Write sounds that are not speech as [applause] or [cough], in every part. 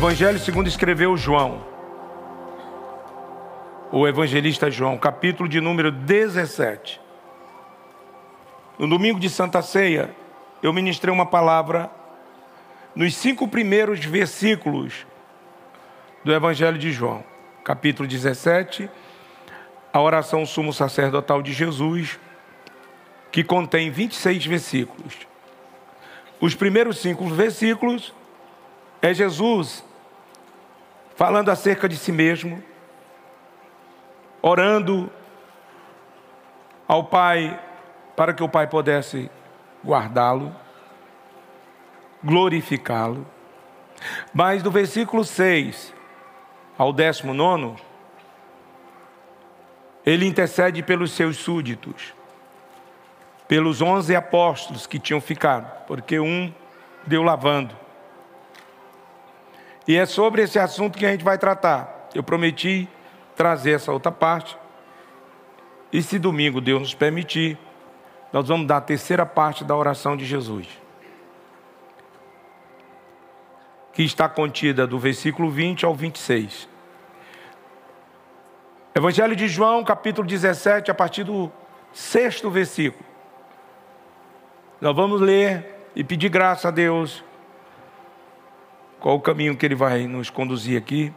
Evangelho segundo escreveu João, o evangelista João, capítulo de número 17. No domingo de Santa Ceia, eu ministrei uma palavra nos cinco primeiros versículos do Evangelho de João, capítulo 17, a oração sumo sacerdotal de Jesus, que contém 26 versículos. Os primeiros cinco versículos é Jesus falando acerca de si mesmo, orando ao Pai para que o Pai pudesse guardá-lo, glorificá-lo. Mas do versículo 6 ao 19, ele intercede pelos seus súditos, pelos onze apóstolos que tinham ficado, porque um deu lavando. E é sobre esse assunto que a gente vai tratar. Eu prometi trazer essa outra parte. E se domingo Deus nos permitir, nós vamos dar a terceira parte da oração de Jesus. Que está contida do versículo 20 ao 26. Evangelho de João, capítulo 17, a partir do sexto versículo. Nós vamos ler e pedir graça a Deus qual o caminho que ele vai nos conduzir aqui.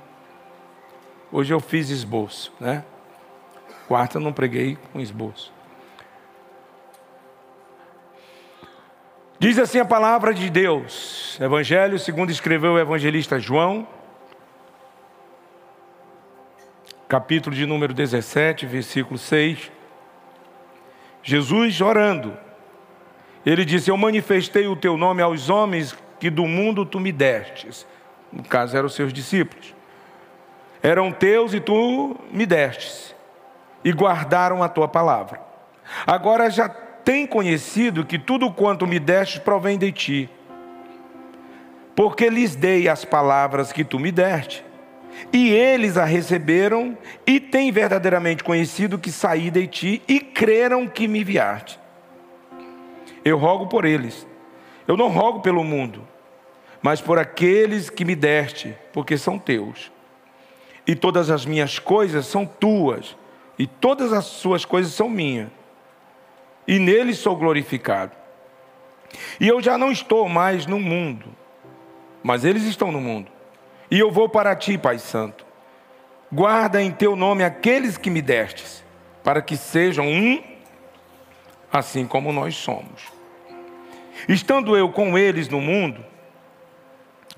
Hoje eu fiz esboço, né? Quarta eu não preguei com esboço. Diz assim a palavra de Deus, Evangelho segundo escreveu o evangelista João, capítulo de número 17, versículo 6. Jesus orando, ele disse: Eu manifestei o teu nome aos homens que do mundo tu me destes. No caso, eram os seus discípulos. Eram teus e tu me destes. E guardaram a tua palavra. Agora já tem conhecido que tudo quanto me destes provém de ti. Porque lhes dei as palavras que tu me deste. E eles a receberam e têm verdadeiramente conhecido que saí de ti e creram que me enviaste. Eu rogo por eles. Eu não rogo pelo mundo, mas por aqueles que me deste, porque são teus. E todas as minhas coisas são tuas, e todas as suas coisas são minhas. E neles sou glorificado. E eu já não estou mais no mundo, mas eles estão no mundo. E eu vou para ti, Pai Santo. Guarda em teu nome aqueles que me destes, para que sejam um, assim como nós somos. Estando eu com eles no mundo,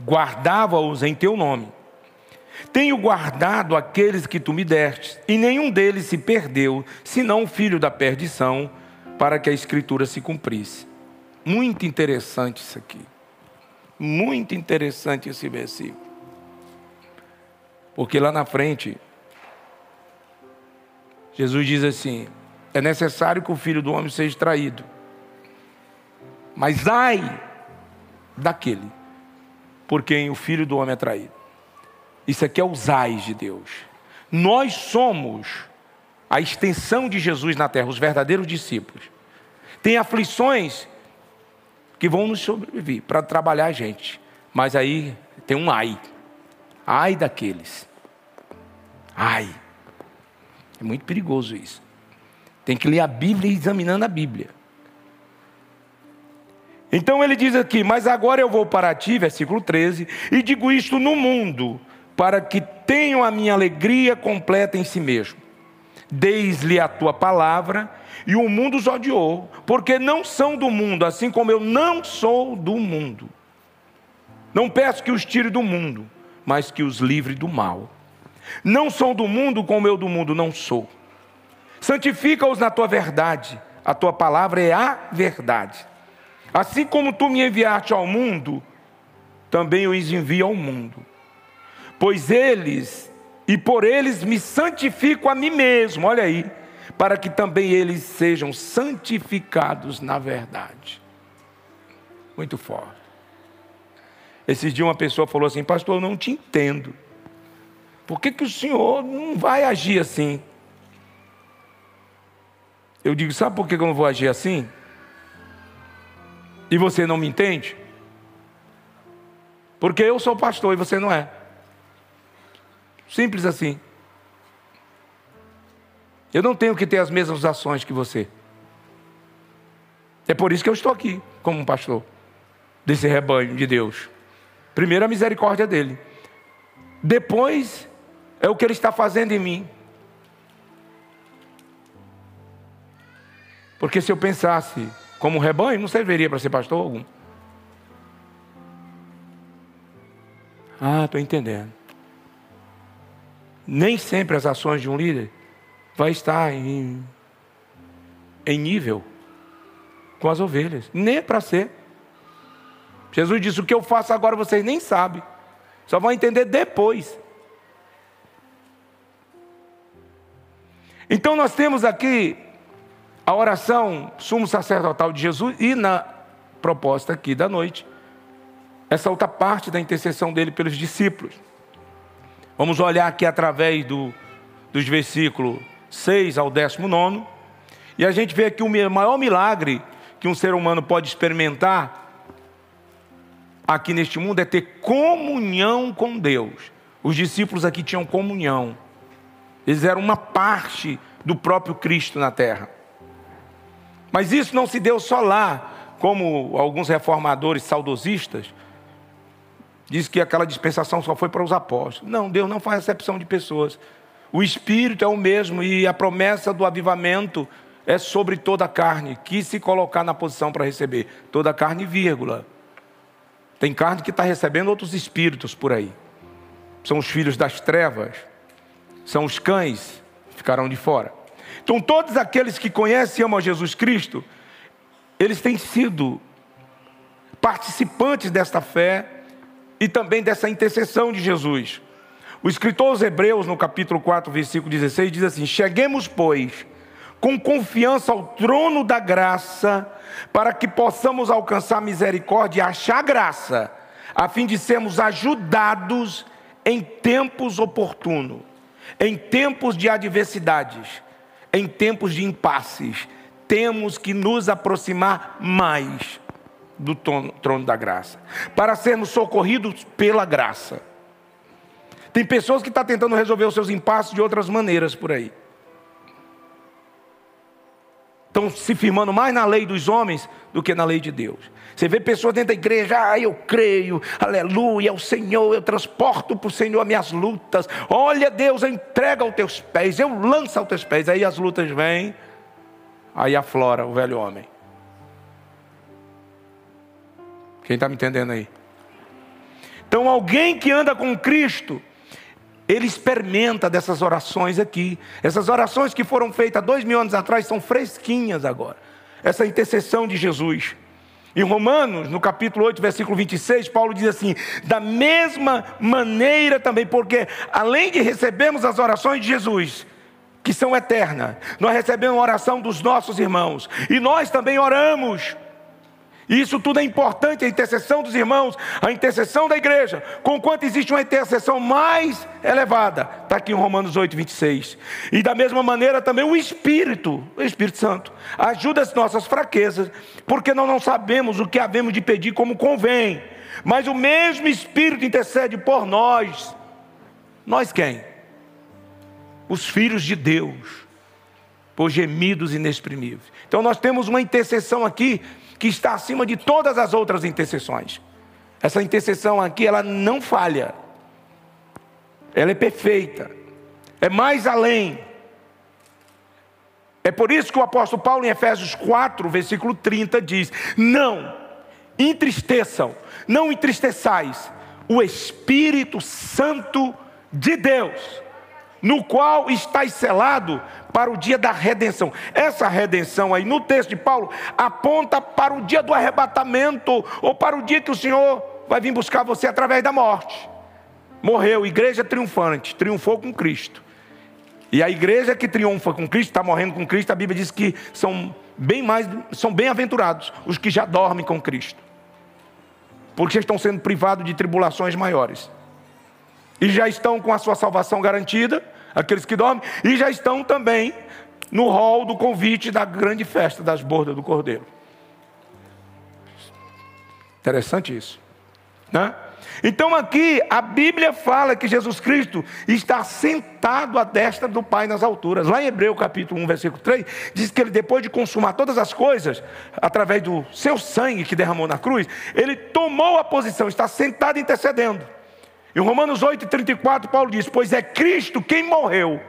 guardava-os em teu nome. Tenho guardado aqueles que tu me deste, e nenhum deles se perdeu, senão o filho da perdição, para que a escritura se cumprisse. Muito interessante isso aqui. Muito interessante esse versículo. Porque lá na frente, Jesus diz assim: é necessário que o filho do homem seja traído. Mas ai daquele por quem o Filho do Homem é traído. Isso aqui é os ais de Deus. Nós somos a extensão de Jesus na terra, os verdadeiros discípulos. Tem aflições que vão nos sobreviver para trabalhar a gente. Mas aí tem um ai. Ai daqueles. Ai. É muito perigoso isso. Tem que ler a Bíblia examinando a Bíblia. Então ele diz aqui: Mas agora eu vou para ti, versículo 13, e digo isto no mundo, para que tenham a minha alegria completa em si mesmo. Deis-lhe a tua palavra, e o mundo os odiou, porque não são do mundo, assim como eu não sou do mundo. Não peço que os tire do mundo, mas que os livre do mal. Não são do mundo como eu do mundo não sou. Santifica-os na tua verdade, a tua palavra é a verdade. Assim como tu me enviaste ao mundo, também os envio ao mundo. Pois eles, e por eles me santifico a mim mesmo, olha aí, para que também eles sejam santificados na verdade. Muito forte. Esses dias uma pessoa falou assim, pastor, eu não te entendo. Por que, que o senhor não vai agir assim? Eu digo, sabe por que eu não vou agir assim? E você não me entende? Porque eu sou pastor e você não é. Simples assim. Eu não tenho que ter as mesmas ações que você. É por isso que eu estou aqui, como um pastor desse rebanho de Deus. Primeiro, a misericórdia dele. Depois, é o que ele está fazendo em mim. Porque se eu pensasse como rebanho, não serviria para ser pastor algum. Ah, estou entendendo. Nem sempre as ações de um líder vai estar em, em nível com as ovelhas. Nem é para ser. Jesus disse: O que eu faço agora vocês nem sabem. Só vão entender depois. Então nós temos aqui a oração sumo sacerdotal de Jesus e na proposta aqui da noite, essa outra parte da intercessão dele pelos discípulos. Vamos olhar aqui através do, dos versículos 6 ao 19, e a gente vê aqui o maior milagre que um ser humano pode experimentar aqui neste mundo é ter comunhão com Deus. Os discípulos aqui tinham comunhão. Eles eram uma parte do próprio Cristo na terra. Mas isso não se deu só lá, como alguns reformadores saudosistas diz que aquela dispensação só foi para os apóstolos. Não, Deus não faz acepção de pessoas. O Espírito é o mesmo e a promessa do avivamento é sobre toda a carne, que se colocar na posição para receber. Toda a carne, vírgula. Tem carne que está recebendo outros espíritos por aí. São os filhos das trevas, são os cães, ficarão de fora. Então, todos aqueles que conhecem e amam Jesus Cristo, eles têm sido participantes desta fé e também dessa intercessão de Jesus. O escritor aos Hebreus, no capítulo 4, versículo 16, diz assim: Cheguemos, pois, com confiança ao trono da graça, para que possamos alcançar misericórdia e achar graça, a fim de sermos ajudados em tempos oportunos, em tempos de adversidades, em tempos de impasses. Temos que nos aproximar mais do trono da graça, para sermos socorridos pela graça. Tem pessoas que estão tá tentando resolver os seus impasses de outras maneiras por aí estão se firmando mais na lei dos homens do que na lei de Deus. Você vê pessoas dentro da igreja, ah, eu creio, aleluia, o Senhor, eu transporto para o Senhor as minhas lutas. Olha, Deus, eu entrego aos teus pés, eu lanço aos teus pés. Aí as lutas vêm, aí aflora o velho homem. Quem está me entendendo aí? Então, alguém que anda com Cristo, ele experimenta dessas orações aqui. Essas orações que foram feitas dois mil anos atrás são fresquinhas agora. Essa intercessão de Jesus. Em Romanos, no capítulo 8, versículo 26, Paulo diz assim: da mesma maneira também, porque além de recebermos as orações de Jesus, que são eternas, nós recebemos a oração dos nossos irmãos, e nós também oramos e isso tudo é importante, a intercessão dos irmãos, a intercessão da igreja. Conquanto existe uma intercessão mais elevada, está aqui em Romanos 8, 26. E da mesma maneira também o Espírito, o Espírito Santo, ajuda as nossas fraquezas, porque nós não sabemos o que havemos de pedir como convém. Mas o mesmo Espírito intercede por nós. Nós quem? Os filhos de Deus, por gemidos inexprimíveis. Então nós temos uma intercessão aqui que está acima de todas as outras intercessões. Essa intercessão aqui, ela não falha. Ela é perfeita. É mais além. É por isso que o apóstolo Paulo, em Efésios 4, versículo 30, diz: Não entristeçam, não entristeçais o Espírito Santo de Deus, no qual estáis selado para o dia da redenção. Essa redenção aí, no texto de Paulo, aponta para o dia do arrebatamento, ou para o dia que o Senhor vai vir buscar você através da morte. Morreu, igreja triunfante, triunfou com Cristo. E a igreja que triunfa com Cristo, está morrendo com Cristo, a Bíblia diz que são bem mais, são bem-aventurados os que já dormem com Cristo. Porque estão sendo privados de tribulações maiores. E já estão com a sua salvação garantida aqueles que dormem, e já estão também no rol do convite da grande festa das bordas do Cordeiro. Interessante isso. Né? Então aqui a Bíblia fala que Jesus Cristo está sentado à destra do Pai nas alturas. Lá em Hebreu capítulo 1, versículo 3, diz que ele depois de consumar todas as coisas, através do seu sangue que derramou na cruz, ele tomou a posição, está sentado intercedendo. Em Romanos 8, 34, Paulo diz: Pois é Cristo quem morreu,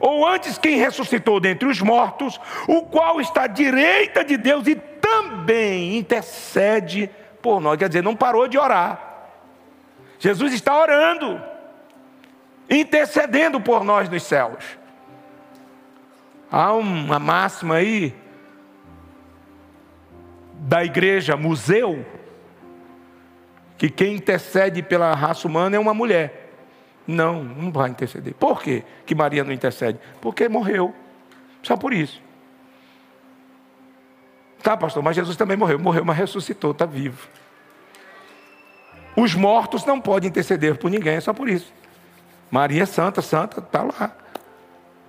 ou antes quem ressuscitou dentre os mortos, o qual está à direita de Deus e também intercede por nós. Quer dizer, não parou de orar. Jesus está orando, intercedendo por nós nos céus. Há uma máxima aí da igreja museu que quem intercede pela raça humana é uma mulher. Não, não vai interceder. Por quê que Maria não intercede? Porque morreu. Só por isso. Tá, pastor, mas Jesus também morreu. Morreu, mas ressuscitou, está vivo. Os mortos não podem interceder por ninguém, é só por isso. Maria é santa, santa, está lá.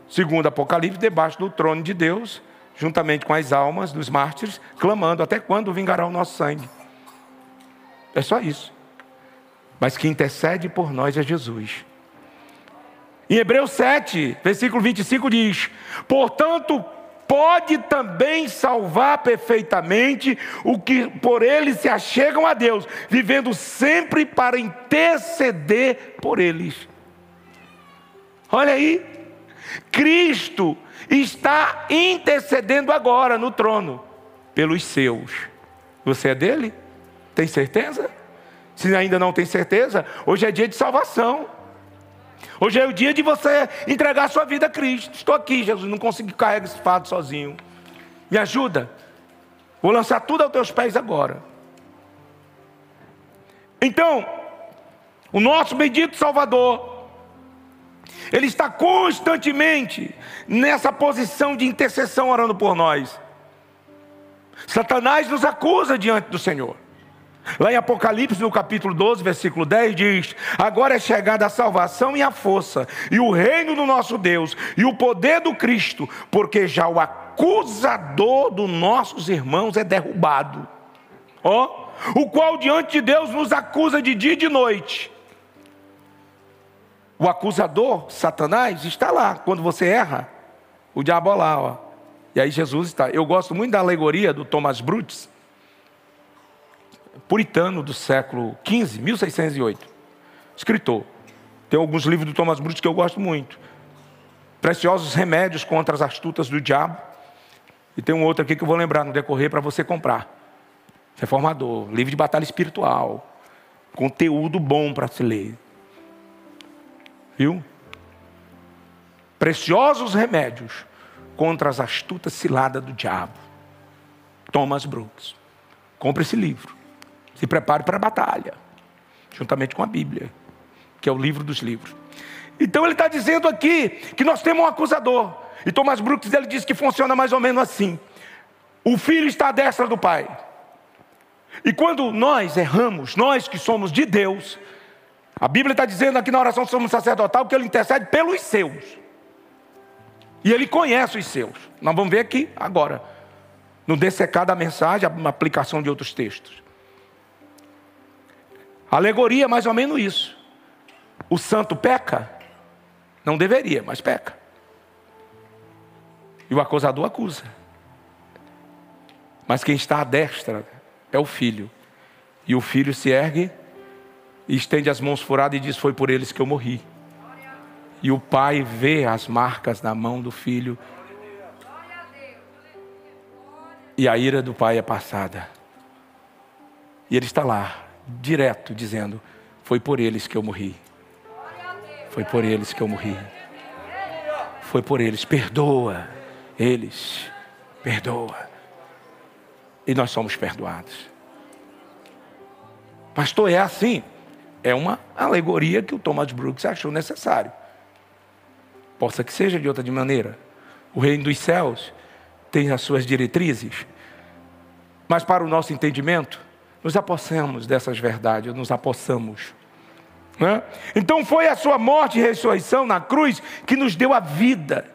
Segundo Apocalipse, debaixo do trono de Deus, juntamente com as almas dos mártires, clamando: até quando vingará o nosso sangue? É só isso. Mas quem intercede por nós é Jesus. Em Hebreus 7, versículo 25 diz: Portanto, pode também salvar perfeitamente o que por eles se achegam a Deus, vivendo sempre para interceder por eles. Olha aí, Cristo está intercedendo agora no trono pelos seus. Você é dele? Tem certeza? Se ainda não tem certeza, hoje é dia de salvação. Hoje é o dia de você entregar sua vida a Cristo. Estou aqui, Jesus, não consigo carregar esse fardo sozinho. Me ajuda. Vou lançar tudo aos teus pés agora. Então, o nosso bendito Salvador, ele está constantemente nessa posição de intercessão orando por nós. Satanás nos acusa diante do Senhor. Lá em Apocalipse, no capítulo 12, versículo 10, diz: Agora é chegada a salvação e a força, e o reino do nosso Deus, e o poder do Cristo, porque já o acusador dos nossos irmãos é derrubado. Ó, oh, o qual diante de Deus nos acusa de dia e de noite. O acusador, Satanás, está lá. Quando você erra, o diabo lá, ó. E aí Jesus está. Eu gosto muito da alegoria do Thomas Brutus puritano do século XV, 1608. Escritor. Tem alguns livros do Thomas Bruce que eu gosto muito. Preciosos remédios contra as astutas do diabo. E tem um outro aqui que eu vou lembrar no decorrer para você comprar. Reformador, livro de batalha espiritual. Conteúdo bom para se ler. Viu? Preciosos remédios contra as astutas ciladas do diabo. Thomas Brooks. Compre esse livro. Se prepare para a batalha, juntamente com a Bíblia, que é o livro dos livros. Então ele está dizendo aqui que nós temos um acusador. E Thomas Brooks ele diz que funciona mais ou menos assim: o filho está à destra do pai. E quando nós erramos, nós que somos de Deus, a Bíblia está dizendo aqui na oração somos sacerdotal que ele intercede pelos seus. E ele conhece os seus. Nós vamos ver aqui agora, no dessecar da mensagem, a aplicação de outros textos. Alegoria é mais ou menos isso. O santo peca? Não deveria, mas peca. E o acusador acusa. Mas quem está à destra é o filho. E o filho se ergue e estende as mãos furadas e diz: Foi por eles que eu morri. E o pai vê as marcas na mão do filho. E a ira do pai é passada. E ele está lá, direto, dizendo: Foi por eles que eu morri. Foi por eles que eu morri. Foi por eles. Perdoa eles. Perdoa. E nós somos perdoados. Pastor, é assim. É uma alegoria que o Thomas Brooks achou necessário. Possa que seja de outra maneira. O reino dos céus tem as suas diretrizes. Mas para o nosso entendimento, nos apossamos dessas verdades, nos apossamos. Né? Então foi a sua morte e ressurreição na cruz que nos deu a vida.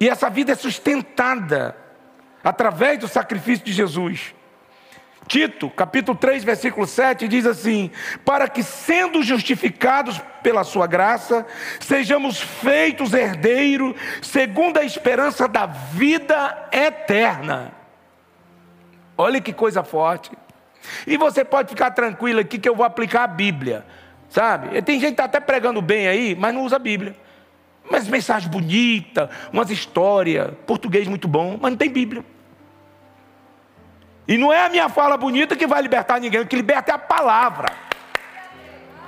E essa vida é sustentada através do sacrifício de Jesus. Tito, capítulo 3, versículo 7, diz assim: Para que, sendo justificados pela Sua graça, sejamos feitos herdeiros, segundo a esperança da vida eterna. Olha que coisa forte. E você pode ficar tranquilo aqui que eu vou aplicar a Bíblia, sabe? Tem gente que está até pregando bem aí, mas não usa a Bíblia. Mas mensagem bonita, umas histórias, português muito bom, mas não tem Bíblia. E não é a minha fala bonita que vai libertar ninguém, o que liberta é a palavra.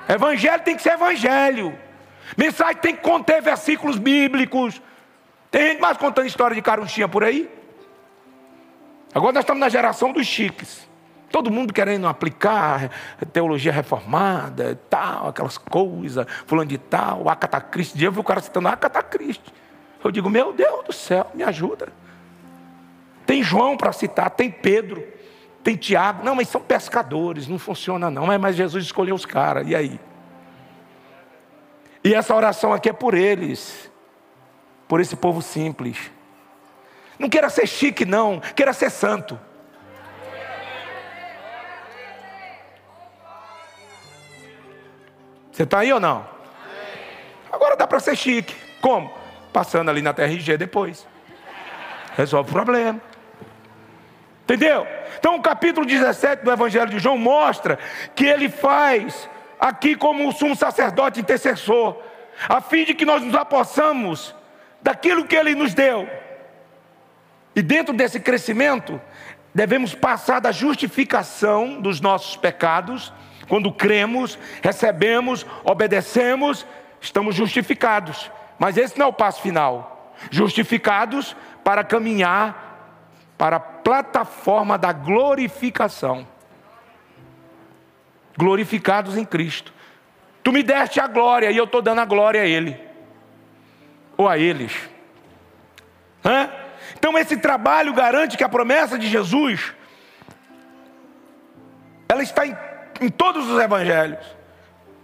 Evangelho tem que ser evangelho. Mensagem tem que conter versículos bíblicos. Tem gente mais contando história de carunchinha por aí. Agora nós estamos na geração dos chiques. Todo mundo querendo aplicar teologia reformada, tal, aquelas coisas, fulano de tal, Acata Cristo. Dia eu vi o cara citando Acata Cristo. Eu digo, meu Deus do céu, me ajuda. Tem João para citar, tem Pedro, tem Tiago. Não, mas são pescadores, não funciona não. Mas Jesus escolheu os caras, e aí? E essa oração aqui é por eles, por esse povo simples. Não queira ser chique, não, queira ser santo. Você está aí ou não? Agora dá para ser chique. Como? Passando ali na TRG depois. Resolve o problema. Entendeu? Então o capítulo 17 do Evangelho de João mostra que ele faz aqui como o sumo sacerdote intercessor, a fim de que nós nos apossamos daquilo que ele nos deu. E dentro desse crescimento, devemos passar da justificação dos nossos pecados, quando cremos, recebemos, obedecemos, estamos justificados. Mas esse não é o passo final. Justificados para caminhar para a plataforma da glorificação. Glorificados em Cristo. Tu me deste a glória e eu estou dando a glória a Ele. Ou a eles. Hã? Então esse trabalho garante que a promessa de Jesus ela está em, em todos os evangelhos.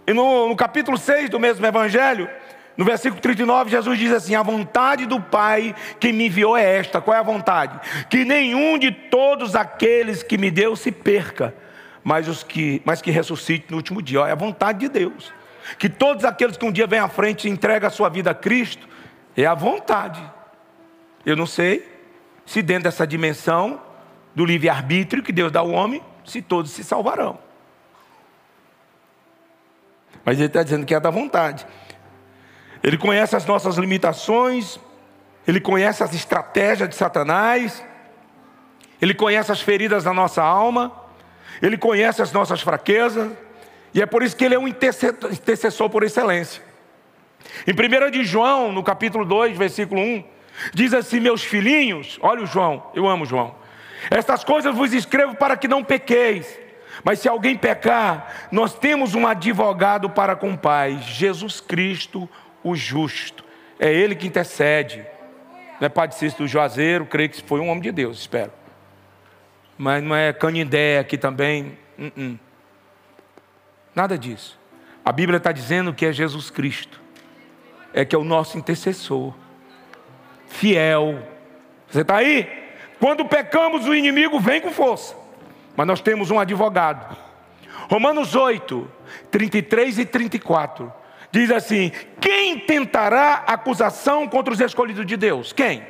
E no, no capítulo 6 do mesmo evangelho, no versículo 39, Jesus diz assim: A vontade do Pai que me enviou é esta. Qual é a vontade? Que nenhum de todos aqueles que me deu se perca, mas, os que, mas que ressuscite no último dia. É a vontade de Deus. Que todos aqueles que um dia vêm à frente e entregam a sua vida a Cristo, é a vontade. Eu não sei se dentro dessa dimensão do livre-arbítrio que Deus dá ao homem, se todos se salvarão. Mas ele está dizendo que é da vontade. Ele conhece as nossas limitações, ele conhece as estratégias de Satanás, ele conhece as feridas da nossa alma, ele conhece as nossas fraquezas, e é por isso que ele é um intercessor por excelência. Em 1 de João, no capítulo 2, versículo 1, diz assim: Meus filhinhos, olha o João, eu amo João. Estas coisas vos escrevo para que não pequeis. Mas se alguém pecar, nós temos um advogado para com o Pai, Jesus Cristo, o justo. É ele que intercede. Não é Padre Cícero Juazeiro, creio que foi um homem de Deus, espero. Mas não é Canindé aqui também. Uh -uh. Nada disso. A Bíblia está dizendo que é Jesus Cristo. É que é o nosso intercessor. Fiel. Você está aí? Quando pecamos, o inimigo vem com força. Mas nós temos um advogado. Romanos 8, 33 e 34 diz assim: quem tentará acusação contra os escolhidos de Deus? Quem?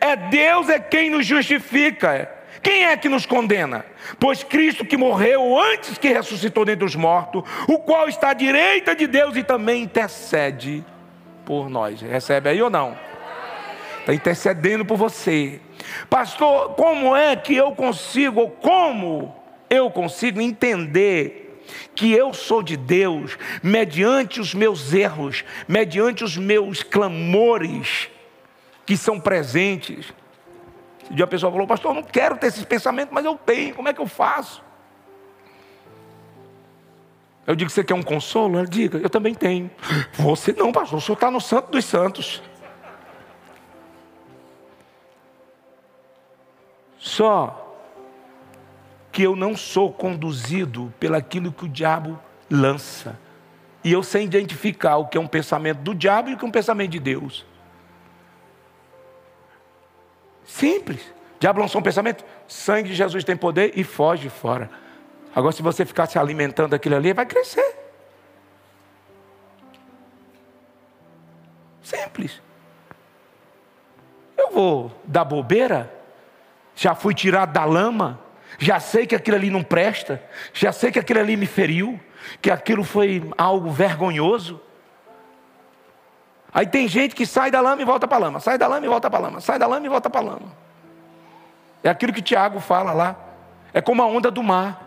É Deus é quem nos justifica. Quem é que nos condena? Pois Cristo que morreu antes que ressuscitou dentre os mortos, o qual está à direita de Deus e também intercede por nós. Recebe aí ou não? Está intercedendo por você. Pastor, como é que eu consigo, como eu consigo entender que eu sou de Deus, mediante os meus erros, mediante os meus clamores que são presentes. Um dia a pessoa falou, pastor, eu não quero ter esses pensamentos, mas eu tenho, como é que eu faço? Eu digo, você quer um consolo? Ela diga, eu também tenho. Você não, pastor, o senhor está no santo dos santos. Só que eu não sou conduzido pelaquilo que o diabo lança. E eu sei identificar o que é um pensamento do diabo e o que é um pensamento de Deus. Simples. Diabo lançou um pensamento, sangue de Jesus tem poder e foge fora. Agora, se você ficar se alimentando daquilo ali, vai crescer. Simples. Eu vou dar bobeira? Já fui tirado da lama? Já sei que aquilo ali não presta? Já sei que aquilo ali me feriu? Que aquilo foi algo vergonhoso? Aí tem gente que sai da lama e volta para a lama, sai da lama e volta para a lama, sai da lama e volta para a lama. É aquilo que Tiago fala lá. É como a onda do mar,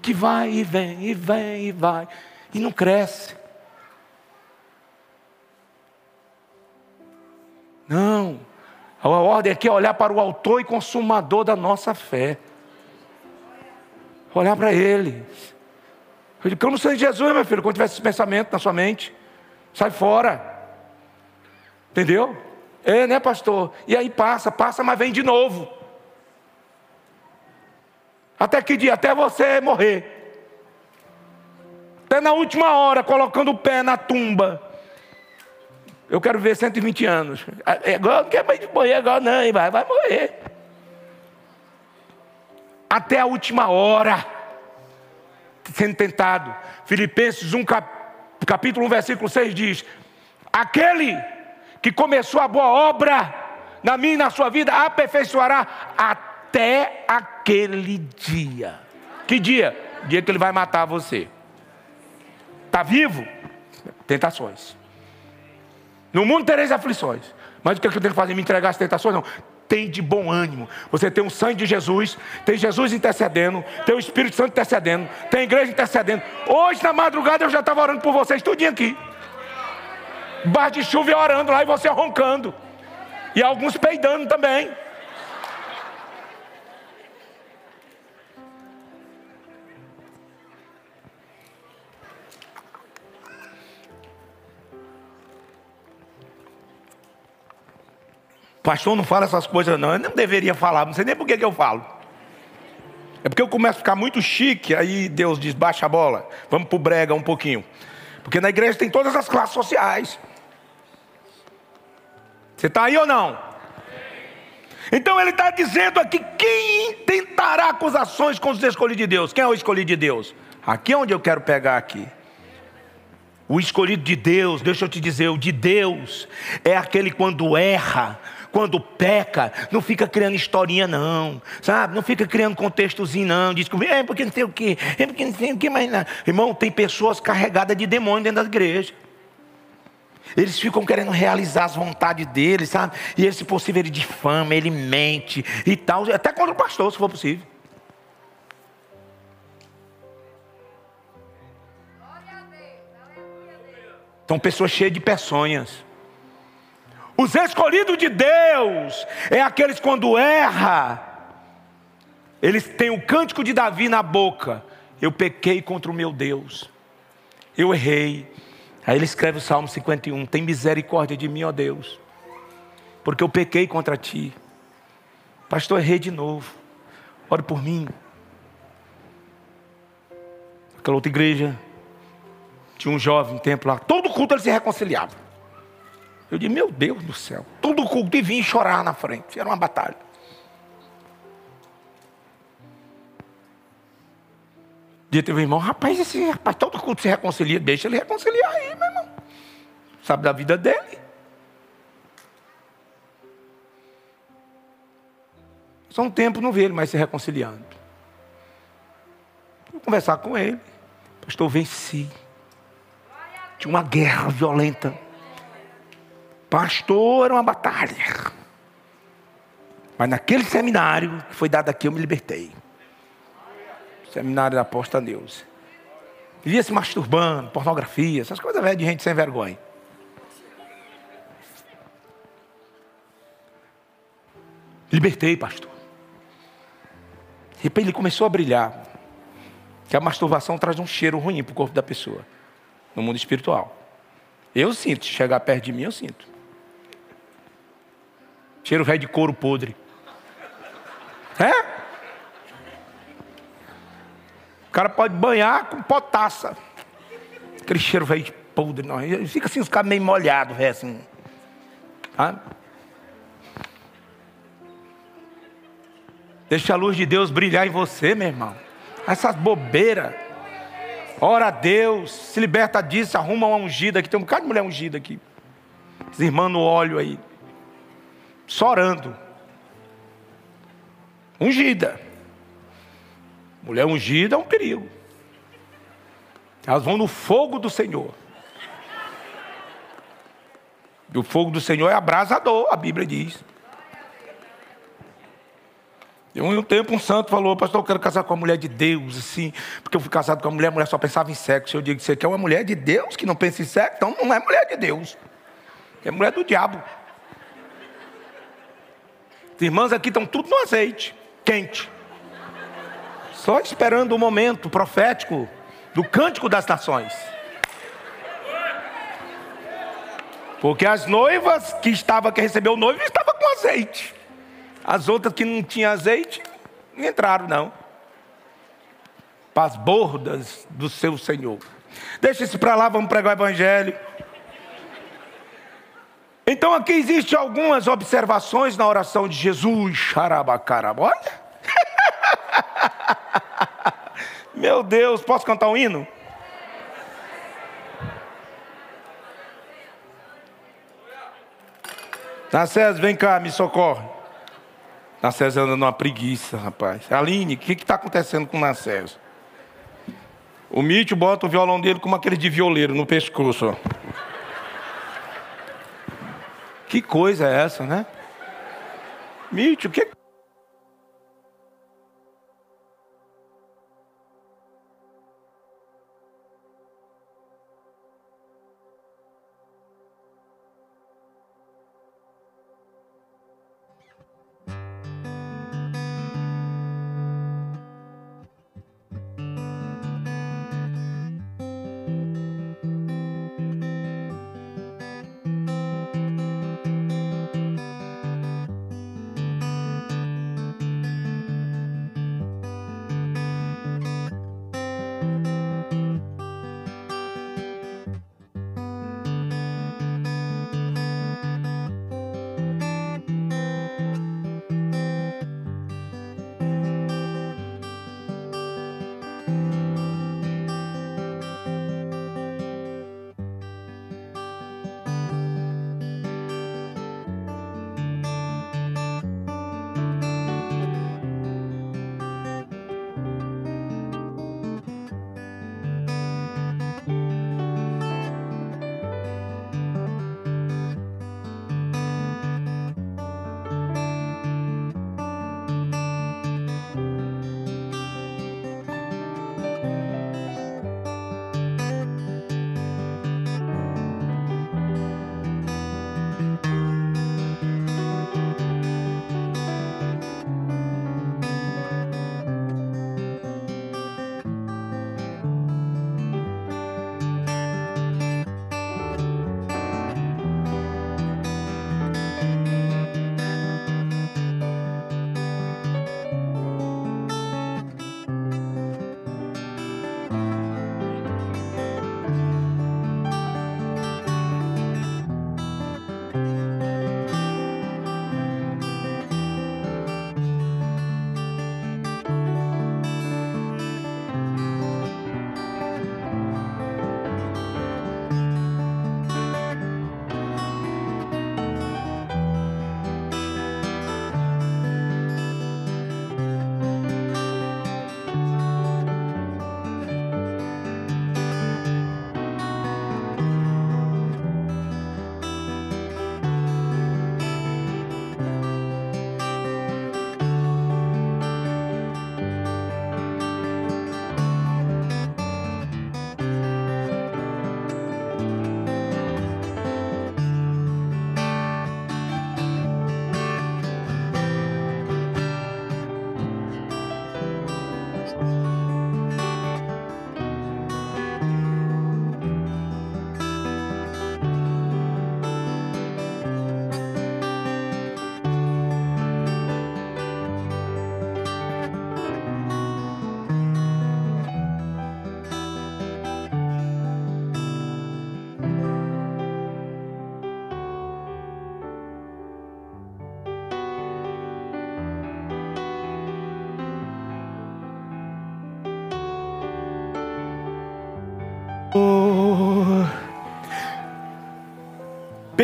que vai e vem, e vem e vai, e não cresce. Não. A ordem aqui é olhar para o autor e consumador da nossa fé. Olhar para ele. Eu digo, como de Jesus, meu filho, quando tiver esse pensamento na sua mente, sai fora. Entendeu? É, né, pastor? E aí passa, passa, mas vem de novo. Até que dia? Até você morrer. Até na última hora, colocando o pé na tumba. Eu quero ver 120 anos. Agora não quer mais morrer agora, não, vai, vai morrer. Até a última hora, sendo tentado. Filipenses 1, capítulo 1, versículo 6 diz: Aquele que começou a boa obra na minha e na sua vida, aperfeiçoará até aquele dia. Que dia? Dia que ele vai matar você. Está vivo? Tentações. No mundo tereis aflições. Mas o que, é que eu tenho que fazer? Me entregar as tentações? Não. Tem de bom ânimo. Você tem o sangue de Jesus, tem Jesus intercedendo, tem o Espírito Santo intercedendo, tem a igreja intercedendo. Hoje na madrugada eu já estava orando por vocês, tudinho aqui. Bar de chuva e orando lá e você roncando. E alguns peidando também. Pastor não fala essas coisas, não. Eu não deveria falar, não sei nem por que, eu falo. É porque eu começo a ficar muito chique, aí Deus diz: baixa a bola, vamos para o brega um pouquinho. Porque na igreja tem todas as classes sociais. Você está aí ou não? Então ele está dizendo aqui: quem intentará acusações com os escolhidos de Deus? Quem é o escolhido de Deus? Aqui é onde eu quero pegar aqui. O escolhido de Deus, deixa eu te dizer, o de Deus é aquele quando erra, quando peca, não fica criando historinha, não, sabe? Não fica criando contextozinho, não. Diz que é porque não sei o quê, é porque não sei o que mais nada. Irmão, tem pessoas carregadas de demônio dentro da igreja. Eles ficam querendo realizar as vontades deles, sabe? E ele, se possível, ele difama, ele mente e tal, até contra o pastor, se for possível. São pessoas cheias de peçonhas. Os escolhidos de Deus é aqueles quando erra, eles têm o cântico de Davi na boca. Eu pequei contra o meu Deus. Eu errei. Aí ele escreve o Salmo 51: Tem misericórdia de mim, ó Deus, porque eu pequei contra ti. Pastor, errei de novo. Ore por mim. Aquela outra igreja, tinha um jovem templo lá, todo culto ele se reconciliava. Eu disse, meu Deus do céu, todo culto e vim chorar na frente, era uma batalha. Teve um irmão, rapaz, esse rapaz, todo culto se reconcilia, deixa ele reconciliar aí, meu irmão. Sabe da vida dele. Só um tempo não vê ele mais se reconciliando. Vou conversar com ele. Pastor, venci. Tinha uma guerra violenta. Pastor, era uma batalha. Mas naquele seminário que foi dado aqui, eu me libertei. Seminário da aposta Deus. Vivia se masturbando, pornografia, essas coisas velhas de gente sem vergonha. Libertei, pastor. E depois ele começou a brilhar. Que a masturbação traz um cheiro ruim para o corpo da pessoa. No mundo espiritual. Eu sinto, chegar perto de mim, eu sinto. Cheiro velho de couro podre. É? O cara pode banhar com potaça. Aquele cheiro velho de podre. Não. Fica assim, os caras meio molhados, velho, assim. Tá? Deixa a luz de Deus brilhar em você, meu irmão. Essas bobeiras. Ora a Deus, se liberta disso, arruma uma ungida aqui. Tem um bocado de mulher ungida aqui. As irmãs no óleo aí. Só orando. Ungida. Mulher ungida é um perigo. Elas vão no fogo do Senhor. E o fogo do Senhor é abrasador, a Bíblia diz. E um tempo um santo falou, pastor, eu quero casar com uma mulher de Deus, assim, porque eu fui casado com uma mulher, a mulher só pensava em sexo. Eu digo, você quer uma mulher de Deus que não pensa em sexo? Então não é mulher de Deus. É mulher do diabo. As irmãs aqui estão tudo no azeite, quente. Só esperando o momento profético do cântico das nações. Porque as noivas que estavam, que recebeu o noivo, estava com azeite. As outras que não tinham azeite, não entraram, não. Para as bordas do seu Senhor. Deixa isso para lá, vamos pregar o Evangelho. Então aqui existem algumas observações na oração de Jesus. Xarabacaraba. Olha. [laughs] Meu Deus, posso cantar um hino? Nacés, vem cá, me socorre. Nacés anda numa preguiça, rapaz. Aline, o que está acontecendo com o Nacés? O Mício bota o violão dele como aquele de violeiro no pescoço. Ó. Que coisa é essa, né? Mício, que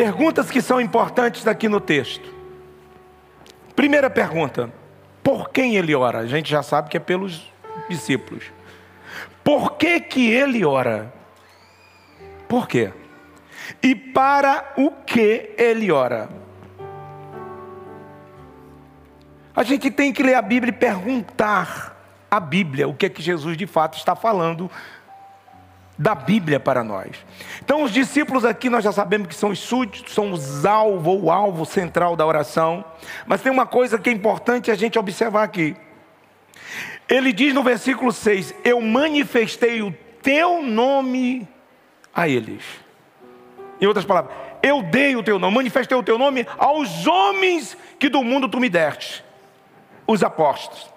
Perguntas que são importantes aqui no texto. Primeira pergunta: por quem ele ora? A gente já sabe que é pelos discípulos. Por que que ele ora? Por quê? E para o que ele ora? A gente tem que ler a Bíblia e perguntar à Bíblia o que é que Jesus de fato está falando da Bíblia para nós. Então, os discípulos aqui nós já sabemos que são os súditos, são os alvo ou alvo central da oração. Mas tem uma coisa que é importante a gente observar aqui. Ele diz no versículo 6: Eu manifestei o teu nome a eles. Em outras palavras, eu dei o teu nome, manifestei o teu nome aos homens que do mundo tu me deste, os apóstolos.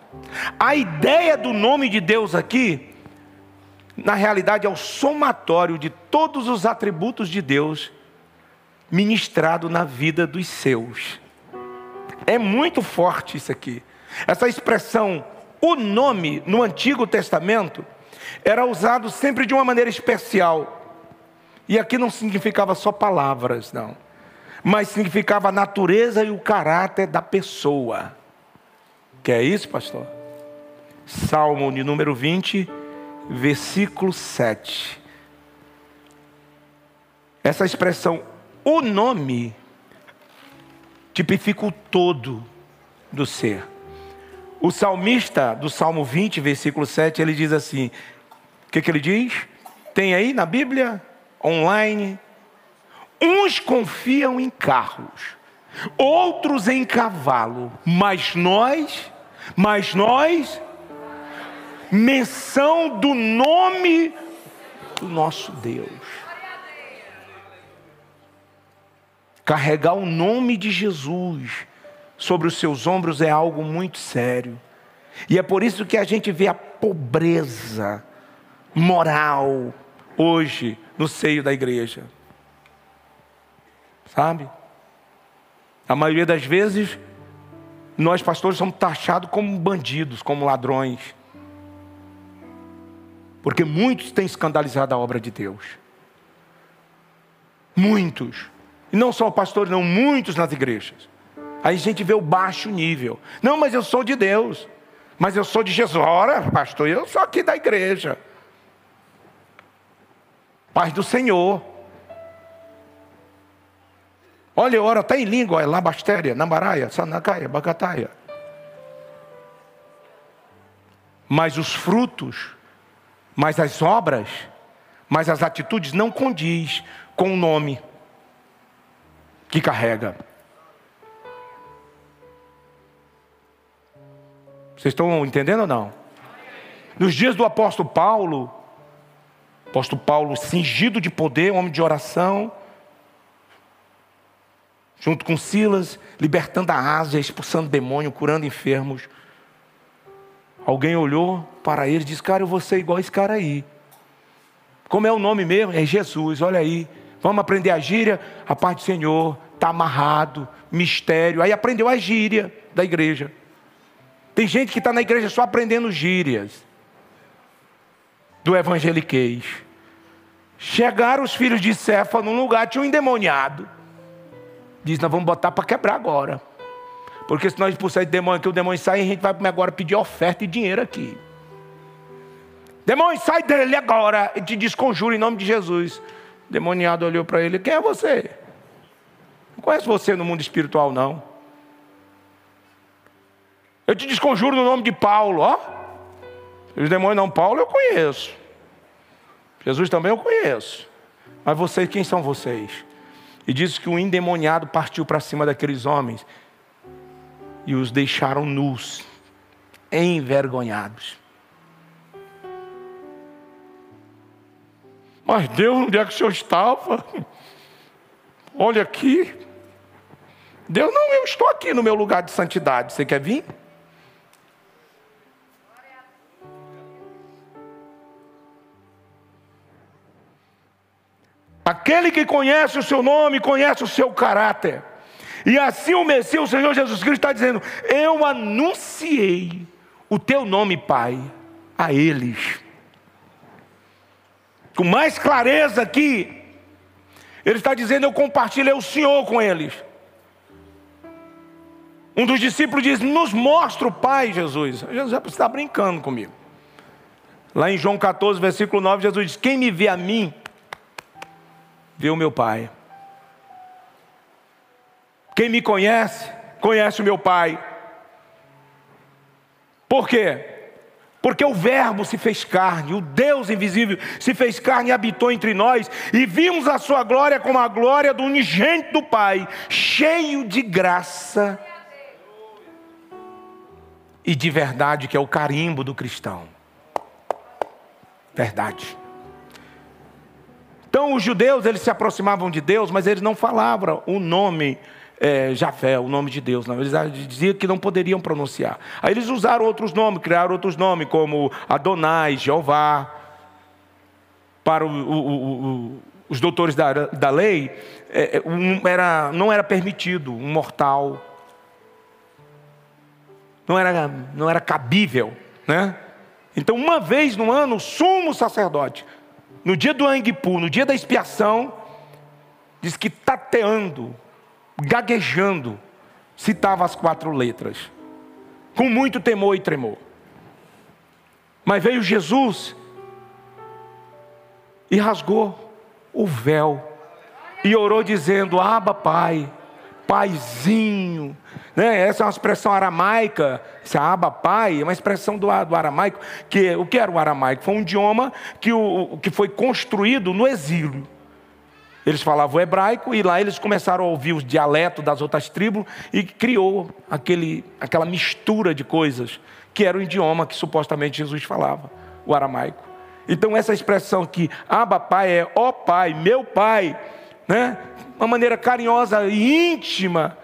A ideia do nome de Deus aqui na realidade, é o somatório de todos os atributos de Deus ministrado na vida dos seus. É muito forte isso aqui. Essa expressão, o nome, no Antigo Testamento, era usado sempre de uma maneira especial. E aqui não significava só palavras, não. Mas significava a natureza e o caráter da pessoa. Que é isso, pastor? Salmo de número 20, versículo 7. Essa expressão, o nome, tipifica o todo do ser. O salmista do Salmo 20, versículo 7, ele diz assim: o que, que ele diz? Tem aí na Bíblia, online. Uns confiam em carros, outros em cavalo, mas nós, mas nós menção do nome do nosso Deus. Carregar o nome de Jesus sobre os seus ombros é algo muito sério. E é por isso que a gente vê a pobreza moral hoje no seio da igreja. Sabe? A maioria das vezes, nós pastores somos taxados como bandidos, como ladrões porque muitos têm escandalizado a obra de Deus. Muitos. E não só pastores, não, muitos nas igrejas. Aí a gente vê o baixo nível. Não, mas eu sou de Deus. Mas eu sou de Jesus. Ora, pastor, eu sou aqui da igreja. Paz do Senhor. Olha, ora até em língua, é labastéria, namaraia, sanakaia, bacataia. Mas os frutos mas as obras, mas as atitudes não condiz com o nome que carrega. Vocês estão entendendo ou não? Nos dias do apóstolo Paulo, apóstolo Paulo cingido de poder, homem de oração, junto com Silas, libertando a Ásia, expulsando demônio, curando enfermos. Alguém olhou para ele e disse: Cara, eu vou ser igual esse cara aí. Como é o nome mesmo? É Jesus, olha aí. Vamos aprender a gíria? A paz do Senhor, está amarrado, mistério. Aí aprendeu a gíria da igreja. Tem gente que está na igreja só aprendendo gírias do evangeliquez. Chegaram os filhos de Cefa num lugar, tinha um endemoniado. Diz: Nós vamos botar para quebrar agora. Porque se nós expulsarmos o demônio aqui, o demônio sai, a gente vai agora pedir oferta e dinheiro aqui. Demônio, sai dele agora. E te desconjura em nome de Jesus. O demoniado olhou para ele: Quem é você? Não conheço você no mundo espiritual, não. Eu te desconjuro no nome de Paulo, ó. Os demônios não, Paulo eu conheço. Jesus também eu conheço. Mas vocês, quem são vocês? E diz que o endemoniado partiu para cima daqueles homens e os deixaram nus, envergonhados. Mas Deus, onde é que o senhor estava? Olha aqui. Deus, não, eu estou aqui no meu lugar de santidade. Você quer vir? Aquele que conhece o seu nome, conhece o seu caráter. E assim o Messias, o Senhor Jesus Cristo, está dizendo: Eu anunciei o teu nome, Pai, a eles. Com mais clareza aqui, Ele está dizendo: Eu compartilhei o Senhor com eles. Um dos discípulos diz: Nos mostra o Pai, Jesus. Jesus está brincando comigo. Lá em João 14, versículo 9, Jesus diz: Quem me vê a mim, vê o meu Pai. Quem me conhece, conhece o meu Pai. Por quê? Porque o Verbo se fez carne, o Deus invisível se fez carne e habitou entre nós, e vimos a sua glória como a glória do unigênito do Pai, cheio de graça e de verdade, que é o carimbo do cristão. Verdade. Então os judeus, eles se aproximavam de Deus, mas eles não falavam o nome é, Javé, o nome de Deus. Não. Eles diziam que não poderiam pronunciar. Aí eles usaram outros nomes, criaram outros nomes, como Adonai, Jeová. Para o, o, o, os doutores da, da lei, é, é, um, era, não era permitido um mortal. Não era, não era cabível, né? Então, uma vez no ano, o sumo sacerdote, no dia do Anguipu, no dia da expiação, diz que tateando, gaguejando, citava as quatro letras, com muito temor e tremor. Mas veio Jesus e rasgou o véu e orou dizendo: Aba, Pai, Paizinho. Né? Essa é uma expressão aramaica, esse aba pai, é uma expressão do, do aramaico. Que, o que era o aramaico? Foi um idioma que, o, que foi construído no exílio. Eles falavam hebraico e lá eles começaram a ouvir os dialetos das outras tribos e criou aquele, aquela mistura de coisas que era o idioma que supostamente Jesus falava, o aramaico. Então essa expressão que Abba Pai é ó Pai, meu Pai, né? Uma maneira carinhosa e íntima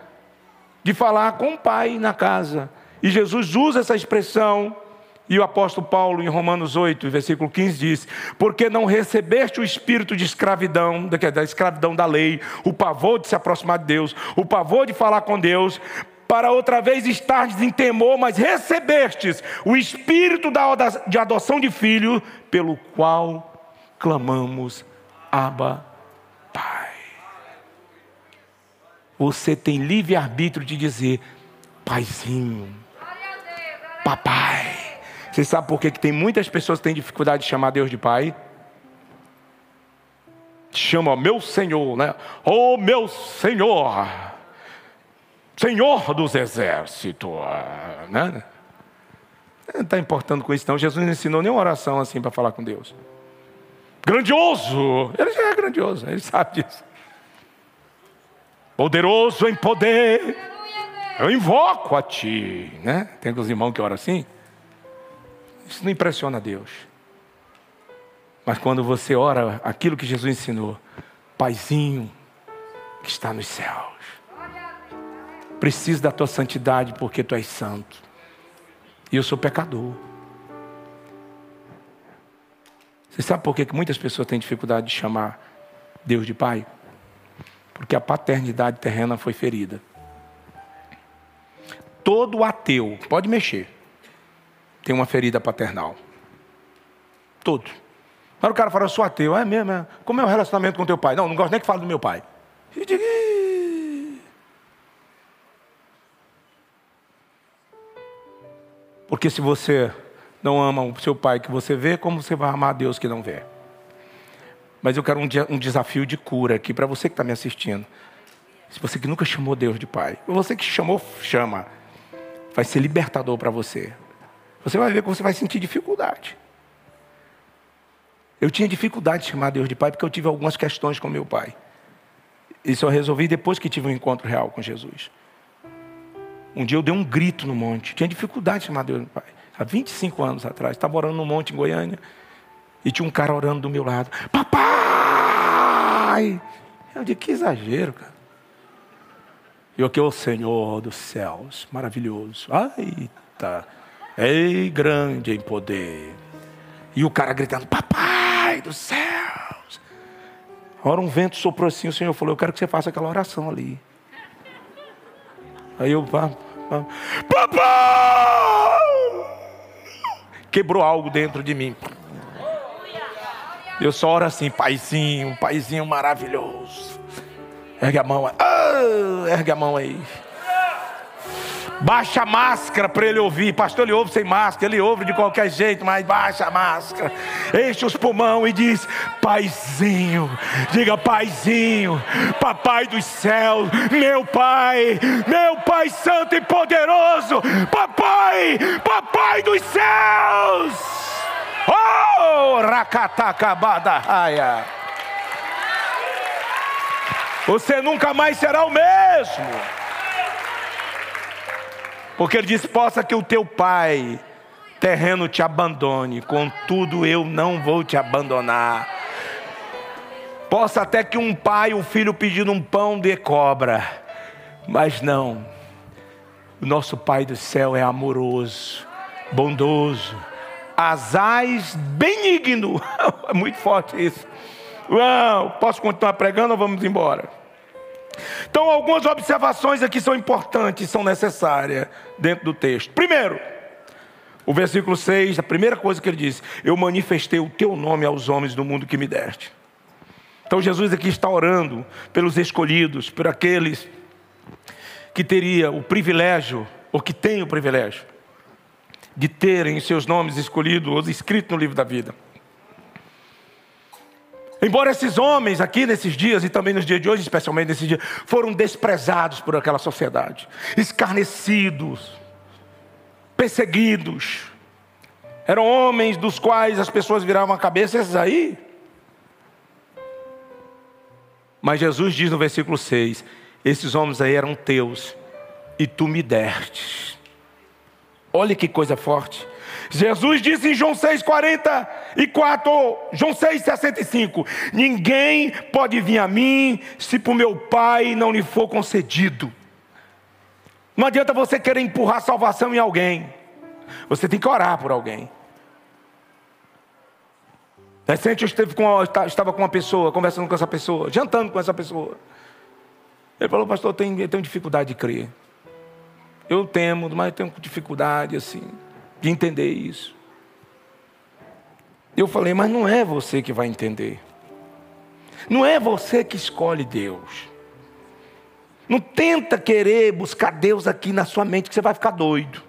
de falar com o Pai na casa. E Jesus usa essa expressão e o apóstolo Paulo, em Romanos 8, versículo 15, diz: Porque não recebeste o espírito de escravidão, da escravidão da lei, o pavor de se aproximar de Deus, o pavor de falar com Deus, para outra vez estardes em temor, mas recebestes o espírito de adoção de filho, pelo qual clamamos, Abba, Pai. Você tem livre-arbítrio de dizer, Paizinho, Papai. Você sabe por que, que tem muitas pessoas que têm dificuldade de chamar Deus de Pai? Chama meu Senhor, né? Oh meu Senhor, Senhor dos exércitos, né? Não está importando com isso, não. Jesus não ensinou nenhuma oração assim para falar com Deus. Grandioso, ele já é grandioso, ele sabe disso. Poderoso em poder, eu invoco a Ti, né? Tem os irmãos que oram assim. Isso não impressiona Deus. Mas quando você ora aquilo que Jesus ensinou, Paizinho que está nos céus, preciso da tua santidade porque tu és santo. E eu sou pecador. Você sabe por que muitas pessoas têm dificuldade de chamar Deus de Pai? Porque a paternidade terrena foi ferida. Todo ateu, pode mexer, tem uma ferida paternal. Todo. Agora o cara fala, eu sou ateu. É mesmo, é. Como é o relacionamento com teu pai? Não, não gosto nem que fale do meu pai. Porque se você não ama o seu pai que você vê, como você vai amar a Deus que não vê? Mas eu quero um, um desafio de cura aqui para você que está me assistindo. Se você que nunca chamou Deus de pai, você que chamou, chama. Vai ser libertador para você. Você vai ver que você vai sentir dificuldade. Eu tinha dificuldade de chamar Deus de pai porque eu tive algumas questões com meu pai. Isso eu resolvi depois que tive um encontro real com Jesus. Um dia eu dei um grito no monte. Tinha dificuldade de chamar Deus de pai. Há 25 anos atrás. Estava orando no monte em Goiânia. E tinha um cara orando do meu lado. Papai! Eu disse, que exagero, cara. E que é o Senhor dos céus. Maravilhoso. Eita. Ei, grande em poder. E o cara gritando, papai dos céus. Ora um vento soprou assim, o Senhor falou, eu quero que você faça aquela oração ali. Aí eu, papai! Quebrou algo dentro de mim. Eu só oro assim, paizinho, paizinho maravilhoso. Ergue a mão, ah, ergue a mão aí. Baixa a máscara para ele ouvir. Pastor, ele ouve sem máscara, ele ouve de qualquer jeito, mas baixa a máscara. Enche os pulmão e diz: Paizinho, diga Paizinho, Papai dos céus, meu Pai, meu Pai Santo e Poderoso, Papai, Papai dos céus. Oh, racatacabada raia. Você nunca mais será o mesmo. Porque ele diz: possa que o teu pai terreno te abandone, contudo eu não vou te abandonar. Possa até que um pai, o filho pedindo um pão de cobra, mas não. O nosso Pai do céu é amoroso, bondoso, asais benigno. [laughs] é muito forte isso. Uau, posso continuar pregando ou vamos embora? Então, algumas observações aqui são importantes, são necessárias dentro do texto. Primeiro, o versículo 6, a primeira coisa que ele diz: Eu manifestei o teu nome aos homens do mundo que me deste. Então, Jesus aqui está orando pelos escolhidos, por aqueles que teria o privilégio, ou que têm o privilégio, de terem seus nomes escolhidos, escritos no livro da vida. Embora esses homens aqui nesses dias e também nos dias de hoje, especialmente nesses dias, foram desprezados por aquela sociedade, escarnecidos, perseguidos. Eram homens dos quais as pessoas viravam a cabeça, esses aí. Mas Jesus diz no versículo 6: Esses homens aí eram teus, e tu me destes. Olha que coisa forte. Jesus disse em João 6,44, João 6,65: Ninguém pode vir a mim se por meu Pai não lhe for concedido. Não adianta você querer empurrar salvação em alguém, você tem que orar por alguém. Recente eu com, estava com uma pessoa, conversando com essa pessoa, jantando com essa pessoa. Ele falou, pastor, eu tenho, eu tenho dificuldade de crer. Eu temo, mas eu tenho dificuldade assim de entender isso. Eu falei, mas não é você que vai entender. Não é você que escolhe Deus. Não tenta querer buscar Deus aqui na sua mente que você vai ficar doido.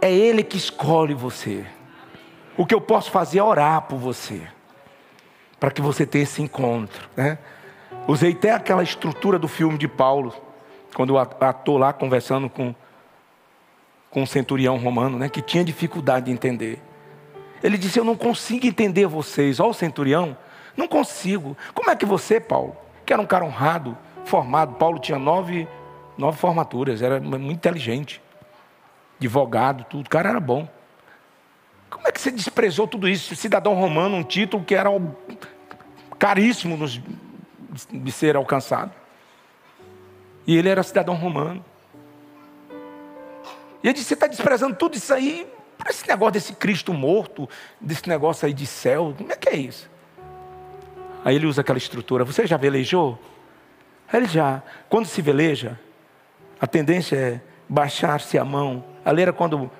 É Ele que escolhe você. O que eu posso fazer é orar por você, para que você tenha esse encontro. Né? Usei até aquela estrutura do filme de Paulo, quando o ator lá conversando com com um centurião romano, né, que tinha dificuldade de entender. Ele disse: Eu não consigo entender vocês. Olha o centurião, não consigo. Como é que você, Paulo, que era um cara honrado, formado, Paulo tinha nove, nove formaturas, era muito inteligente, advogado, tudo, o cara era bom. Como é que você desprezou tudo isso? Cidadão romano, um título que era caríssimo de ser alcançado. E ele era cidadão romano. E ele disse: Você está desprezando tudo isso aí para esse negócio desse Cristo morto, desse negócio aí de céu. Como é que é isso? Aí ele usa aquela estrutura: Você já velejou? Ele já. Quando se veleja, a tendência é baixar-se a mão. Ali era quando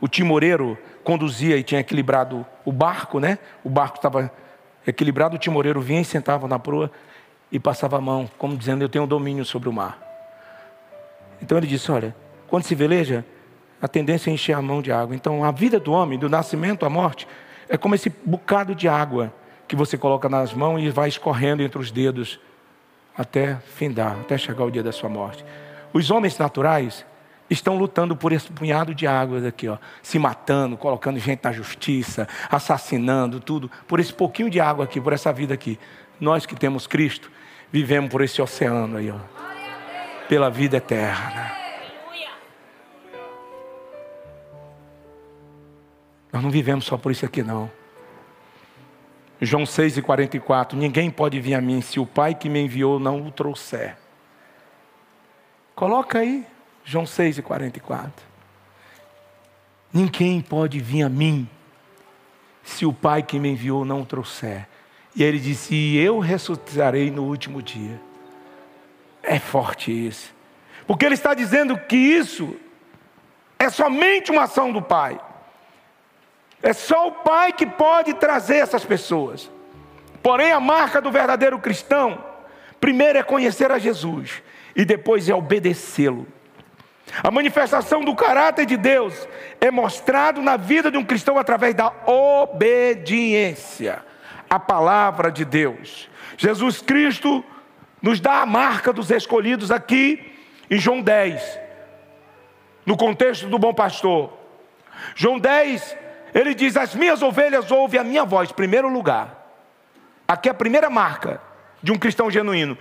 o timoreiro conduzia e tinha equilibrado o barco, né? O barco estava equilibrado, o timoreiro vinha e sentava na proa e passava a mão, como dizendo: Eu tenho domínio sobre o mar. Então ele disse: Olha, quando se veleja, a tendência é encher a mão de água. Então, a vida do homem, do nascimento à morte, é como esse bocado de água que você coloca nas mãos e vai escorrendo entre os dedos até findar, até chegar o dia da sua morte. Os homens naturais estão lutando por esse punhado de águas aqui, ó, se matando, colocando gente na justiça, assassinando tudo, por esse pouquinho de água aqui, por essa vida aqui. Nós que temos Cristo, vivemos por esse oceano aí, ó, pela vida eterna. Nós não vivemos só por isso aqui, não. João 6 e 44. Ninguém pode vir a mim se o Pai que me enviou não o trouxer. Coloca aí, João 6 e 44. Ninguém pode vir a mim se o Pai que me enviou não o trouxer. E ele disse: E eu ressuscitarei no último dia. É forte isso. Porque ele está dizendo que isso é somente uma ação do Pai. É só o Pai que pode trazer essas pessoas. Porém, a marca do verdadeiro cristão, primeiro é conhecer a Jesus e depois é obedecê-lo. A manifestação do caráter de Deus é mostrado na vida de um cristão através da obediência à palavra de Deus. Jesus Cristo nos dá a marca dos escolhidos aqui em João 10, no contexto do bom pastor. João 10, ele diz: As minhas ovelhas ouvem a minha voz, primeiro lugar. Aqui é a primeira marca de um cristão genuíno.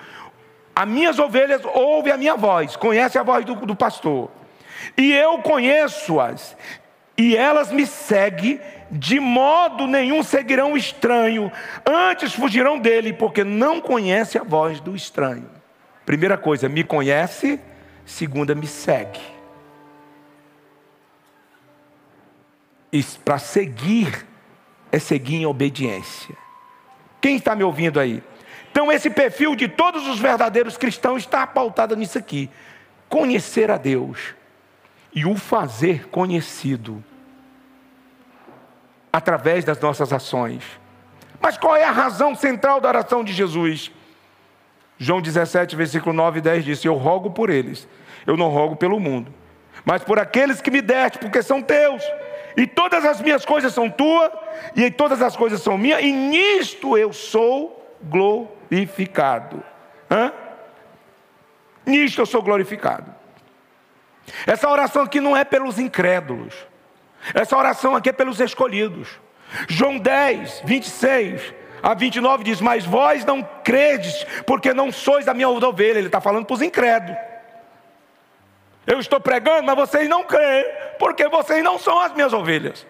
As minhas ovelhas ouvem a minha voz, conhecem a voz do, do pastor. E eu conheço-as, e elas me seguem, de modo nenhum seguirão o estranho, antes fugirão dele, porque não conhece a voz do estranho. Primeira coisa, me conhece, segunda, me segue. Para seguir, é seguir em obediência. Quem está me ouvindo aí? Então, esse perfil de todos os verdadeiros cristãos está pautado nisso aqui: conhecer a Deus e o fazer conhecido através das nossas ações. Mas qual é a razão central da oração de Jesus? João 17, versículo 9 e 10 diz: Eu rogo por eles, eu não rogo pelo mundo, mas por aqueles que me deste, porque são teus, e todas as minhas coisas são tuas, e todas as coisas são minhas, e nisto eu sou glorificado. Hã? Nisto eu sou glorificado. Essa oração aqui não é pelos incrédulos. Essa oração aqui é pelos escolhidos. João 10, 26 a 29 diz: Mas vós não credes, porque não sois da minha ovelha. Ele está falando para os incrédulos. Eu estou pregando, mas vocês não creem, porque vocês não são as minhas ovelhas.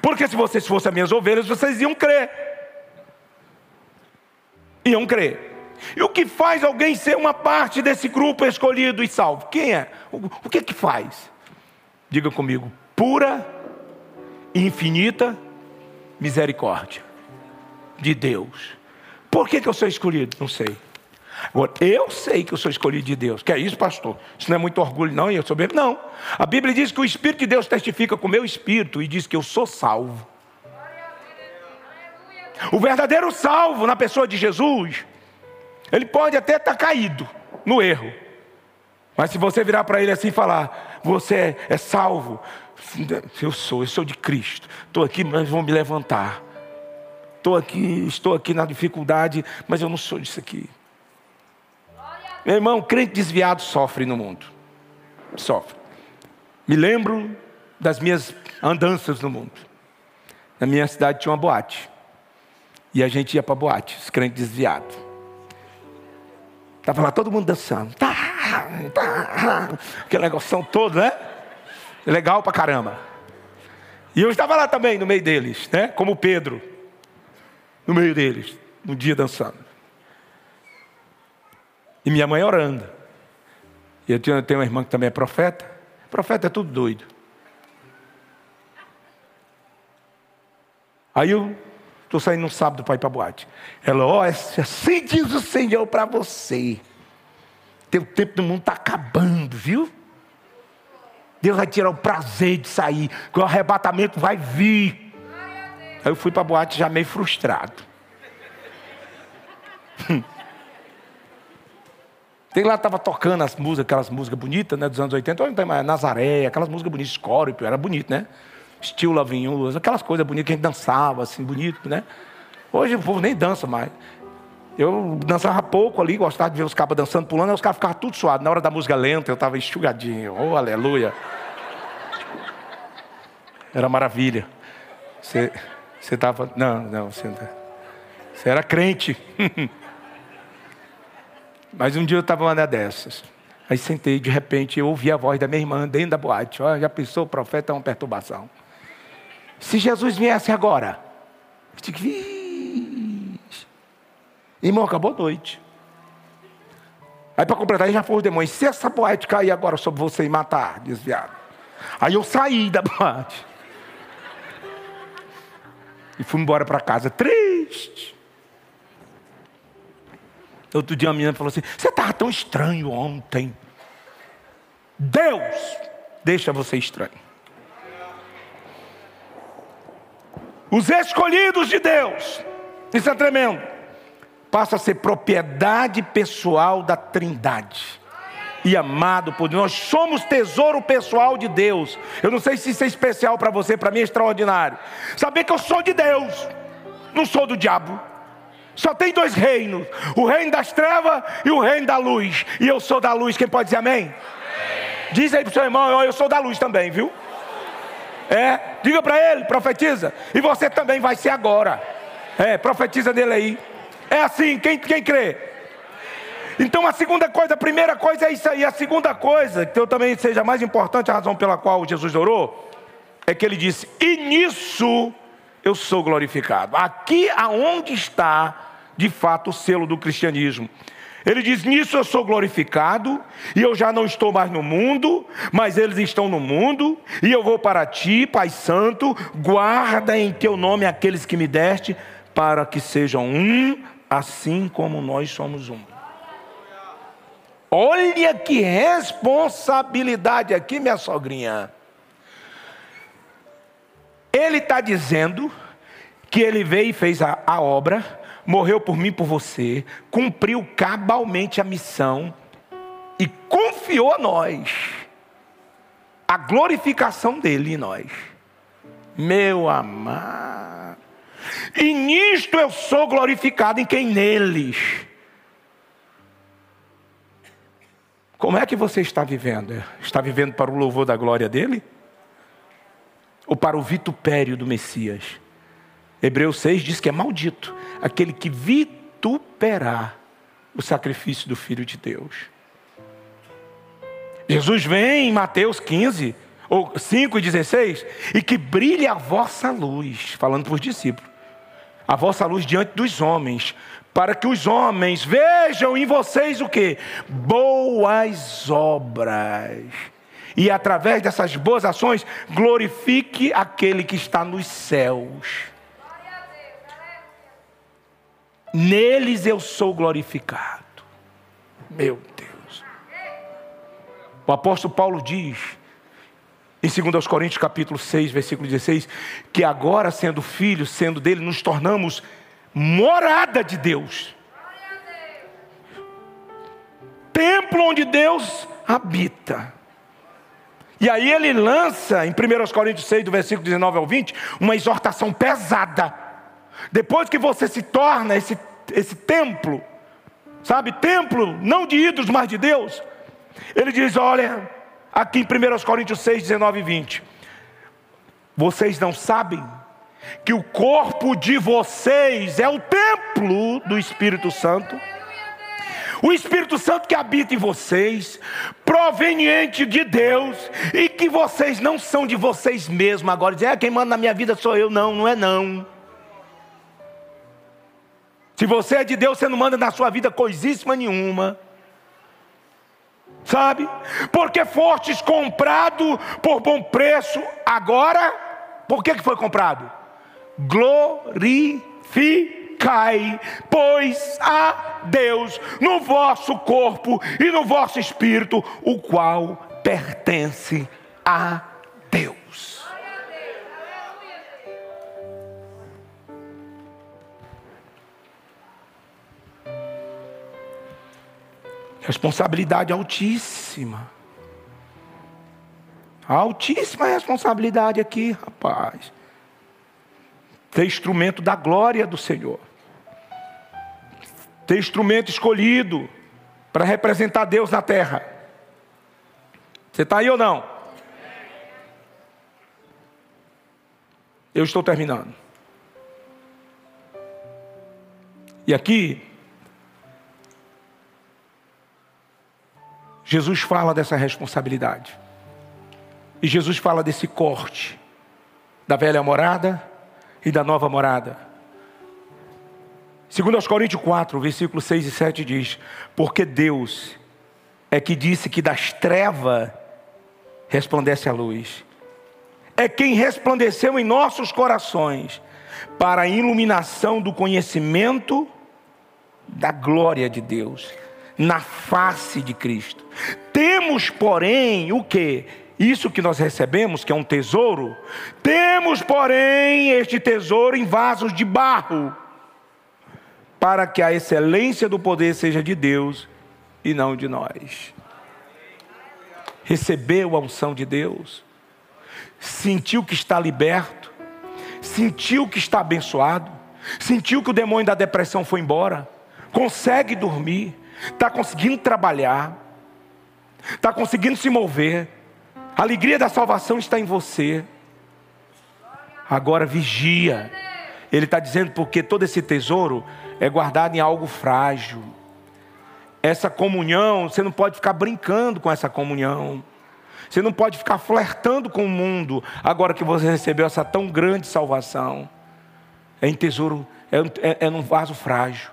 Porque se vocês fossem as minhas ovelhas, vocês iam crer. Iam crer. E o que faz alguém ser uma parte desse grupo escolhido e salvo? Quem é? O, que que faz? Diga comigo: pura e infinita misericórdia de Deus. Por que, que eu sou escolhido? Não sei. Agora, eu sei que eu sou escolhido de Deus. Que é isso, pastor? Isso não é muito orgulho, não, e eu sou bem. Não. A Bíblia diz que o Espírito de Deus testifica com o meu espírito e diz que eu sou salvo. O verdadeiro salvo na pessoa de Jesus ele pode até estar tá caído no erro. Mas se você virar para ele assim e falar, você é salvo, eu sou, eu sou de Cristo. Estou aqui, mas vou me levantar. Estou aqui, estou aqui na dificuldade, mas eu não sou disso aqui. Meu irmão, crente desviado sofre no mundo. Sofre. Me lembro das minhas andanças no mundo. Na minha cidade tinha uma boate. E a gente ia para boate, os crentes desviados. Estava lá todo mundo dançando. Tá, tá, aquele negócio todo, né? Legal pra caramba. E eu estava lá também, no meio deles, né? Como Pedro. No meio deles, um dia dançando. E minha mãe orando. E eu tenho, uma irmã que também é profeta. Profeta é tudo doido. Aí eu Estou saindo no sábado para ir para a boate. Ela, ó, oh, assim diz o Senhor para você. Teu tempo do mundo está acabando, viu? Deus vai tirar o prazer de sair, que o arrebatamento vai vir. Aí eu fui para a boate já meio frustrado. [laughs] Tem lá, estava tocando as músicas, aquelas músicas bonitas, né, dos anos 80, não tem mais, Nazaré, aquelas músicas bonitas, Scorpio, era bonito, né? estilo Lavinhos, aquelas coisas bonitas que a gente dançava, assim, bonito, né? Hoje o povo nem dança mais. Eu dançava pouco ali, gostava de ver os cabas dançando, pulando, e os caras ficavam tudo suados. Na hora da música lenta, eu estava enxugadinho. Oh, aleluia. Era maravilha. Você estava. Não, não, você, você era crente. [laughs] Mas um dia eu estava uma dessas. Aí sentei, de repente, eu ouvi a voz da minha irmã dentro da boate. Olha, já pensou, o profeta é uma perturbação. Se Jesus viesse agora, eu digo, irmão, acabou a noite. Aí para completar, já foi os demônios. Se essa boate cair agora sobre você e matar, desviado. Aí eu saí da boate. E fui embora para casa, triste. Outro dia a menina falou assim: Você estava tão estranho ontem. Deus deixa você estranho. os escolhidos de Deus, isso é tremendo, passa a ser propriedade pessoal da Trindade e amado por Deus. Nós somos tesouro pessoal de Deus. Eu não sei se isso é especial para você, para mim é extraordinário. Saber que eu sou de Deus, não sou do diabo. Só tem dois reinos: o reino das trevas e o reino da luz. E eu sou da luz. Quem pode dizer amém? amém. Diz aí para o seu irmão: eu sou da luz também, viu? É, diga para ele, profetiza. E você também vai ser agora. É, profetiza dele aí. É assim, quem, quem crê? Então a segunda coisa, a primeira coisa é isso aí. A segunda coisa, que eu também seja mais importante, a razão pela qual Jesus orou, é que ele disse: E nisso eu sou glorificado. Aqui aonde está, de fato, o selo do cristianismo. Ele diz: Nisso eu sou glorificado, e eu já não estou mais no mundo, mas eles estão no mundo, e eu vou para ti, Pai Santo, guarda em teu nome aqueles que me deste, para que sejam um, assim como nós somos um. Olha que responsabilidade aqui, minha sogrinha. Ele está dizendo que ele veio e fez a, a obra, morreu por mim, por você, cumpriu cabalmente a missão e confiou a nós a glorificação dele em nós. Meu amado. E nisto eu sou glorificado em quem neles. Como é que você está vivendo? Está vivendo para o louvor da glória dele? Ou para o vitupério do Messias. Hebreus 6 diz que é maldito aquele que vituperar o sacrifício do Filho de Deus. Jesus vem em Mateus 15, ou 5 e 16, e que brilhe a vossa luz, falando para os discípulos, a vossa luz diante dos homens, para que os homens vejam em vocês o que? Boas obras e através dessas boas ações glorifique aquele que está nos céus. Neles eu sou glorificado. Meu Deus. O apóstolo Paulo diz, em 2 Coríntios capítulo 6, versículo 16, que agora sendo filhos, sendo dele, nos tornamos morada de Deus. Templo onde Deus habita. E aí ele lança, em 1 Coríntios 6, do versículo 19 ao 20, uma exortação pesada. Depois que você se torna esse, esse templo, sabe, templo não de ídolos, mas de Deus, ele diz: olha, aqui em 1 Coríntios 6, 19 e 20, vocês não sabem que o corpo de vocês é o templo do Espírito Santo? O Espírito Santo que habita em vocês, proveniente de Deus, e que vocês não são de vocês mesmos. Agora dizer, é, quem manda na minha vida sou eu. Não, não é não. Se você é de Deus, você não manda na sua vida coisíssima nenhuma. Sabe? Porque fostes comprado por bom preço. Agora, por que, que foi comprado? Glorifique cai, pois a Deus no vosso corpo e no vosso espírito, o qual pertence a Deus. Responsabilidade altíssima. Altíssima responsabilidade aqui, rapaz. Ser instrumento da glória do Senhor ter instrumento escolhido para representar Deus na terra. Você está aí ou não? Eu estou terminando. E aqui, Jesus fala dessa responsabilidade. E Jesus fala desse corte da velha morada e da nova morada. Segundo aos Coríntios 4, versículo 6 e 7 diz: Porque Deus é que disse que das trevas resplandece a luz. É quem resplandeceu em nossos corações para a iluminação do conhecimento da glória de Deus na face de Cristo. Temos, porém, o que? isso que nós recebemos, que é um tesouro, temos, porém, este tesouro em vasos de barro, para que a excelência do poder seja de Deus e não de nós. Recebeu a unção de Deus, sentiu que está liberto, sentiu que está abençoado, sentiu que o demônio da depressão foi embora, consegue dormir, está conseguindo trabalhar, está conseguindo se mover, a alegria da salvação está em você. Agora vigia. Ele está dizendo porque todo esse tesouro é guardado em algo frágil. Essa comunhão, você não pode ficar brincando com essa comunhão. Você não pode ficar flertando com o mundo agora que você recebeu essa tão grande salvação. É em tesouro, é, é, é num vaso frágil.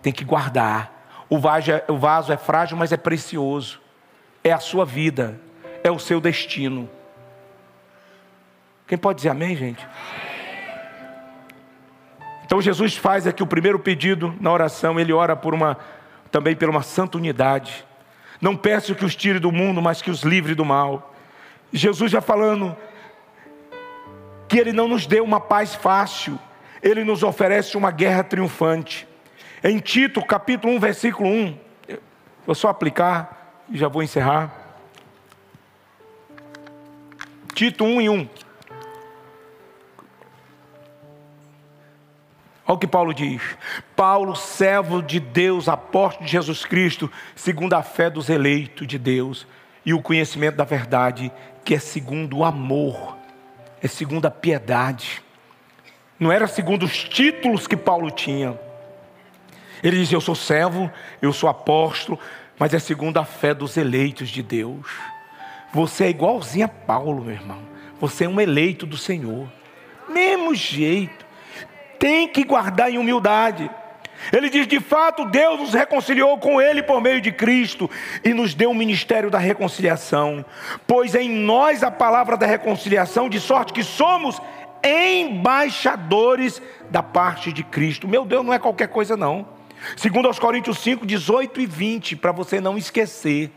Tem que guardar. O vaso, é, o vaso é frágil, mas é precioso. É a sua vida, é o seu destino. Quem pode dizer amém, gente? Então Jesus faz aqui o primeiro pedido na oração, ele ora por uma também por uma santa unidade. Não peço que os tire do mundo, mas que os livre do mal. Jesus já falando que ele não nos deu uma paz fácil, ele nos oferece uma guerra triunfante. Em Tito, capítulo 1, versículo 1, vou só aplicar e já vou encerrar. Tito 1 e 1. Olha o que Paulo diz. Paulo, servo de Deus, apóstolo de Jesus Cristo, segundo a fé dos eleitos de Deus e o conhecimento da verdade, que é segundo o amor, é segundo a piedade. Não era segundo os títulos que Paulo tinha. Ele diz: Eu sou servo, eu sou apóstolo, mas é segundo a fé dos eleitos de Deus. Você é igualzinho a Paulo, meu irmão. Você é um eleito do Senhor. Mesmo jeito tem que guardar em humildade. Ele diz: de fato, Deus nos reconciliou com Ele por meio de Cristo e nos deu o ministério da reconciliação, pois em nós a palavra da reconciliação, de sorte que somos embaixadores da parte de Cristo. Meu Deus, não é qualquer coisa, não. Segundo aos Coríntios 5, 18 e 20, para você não esquecer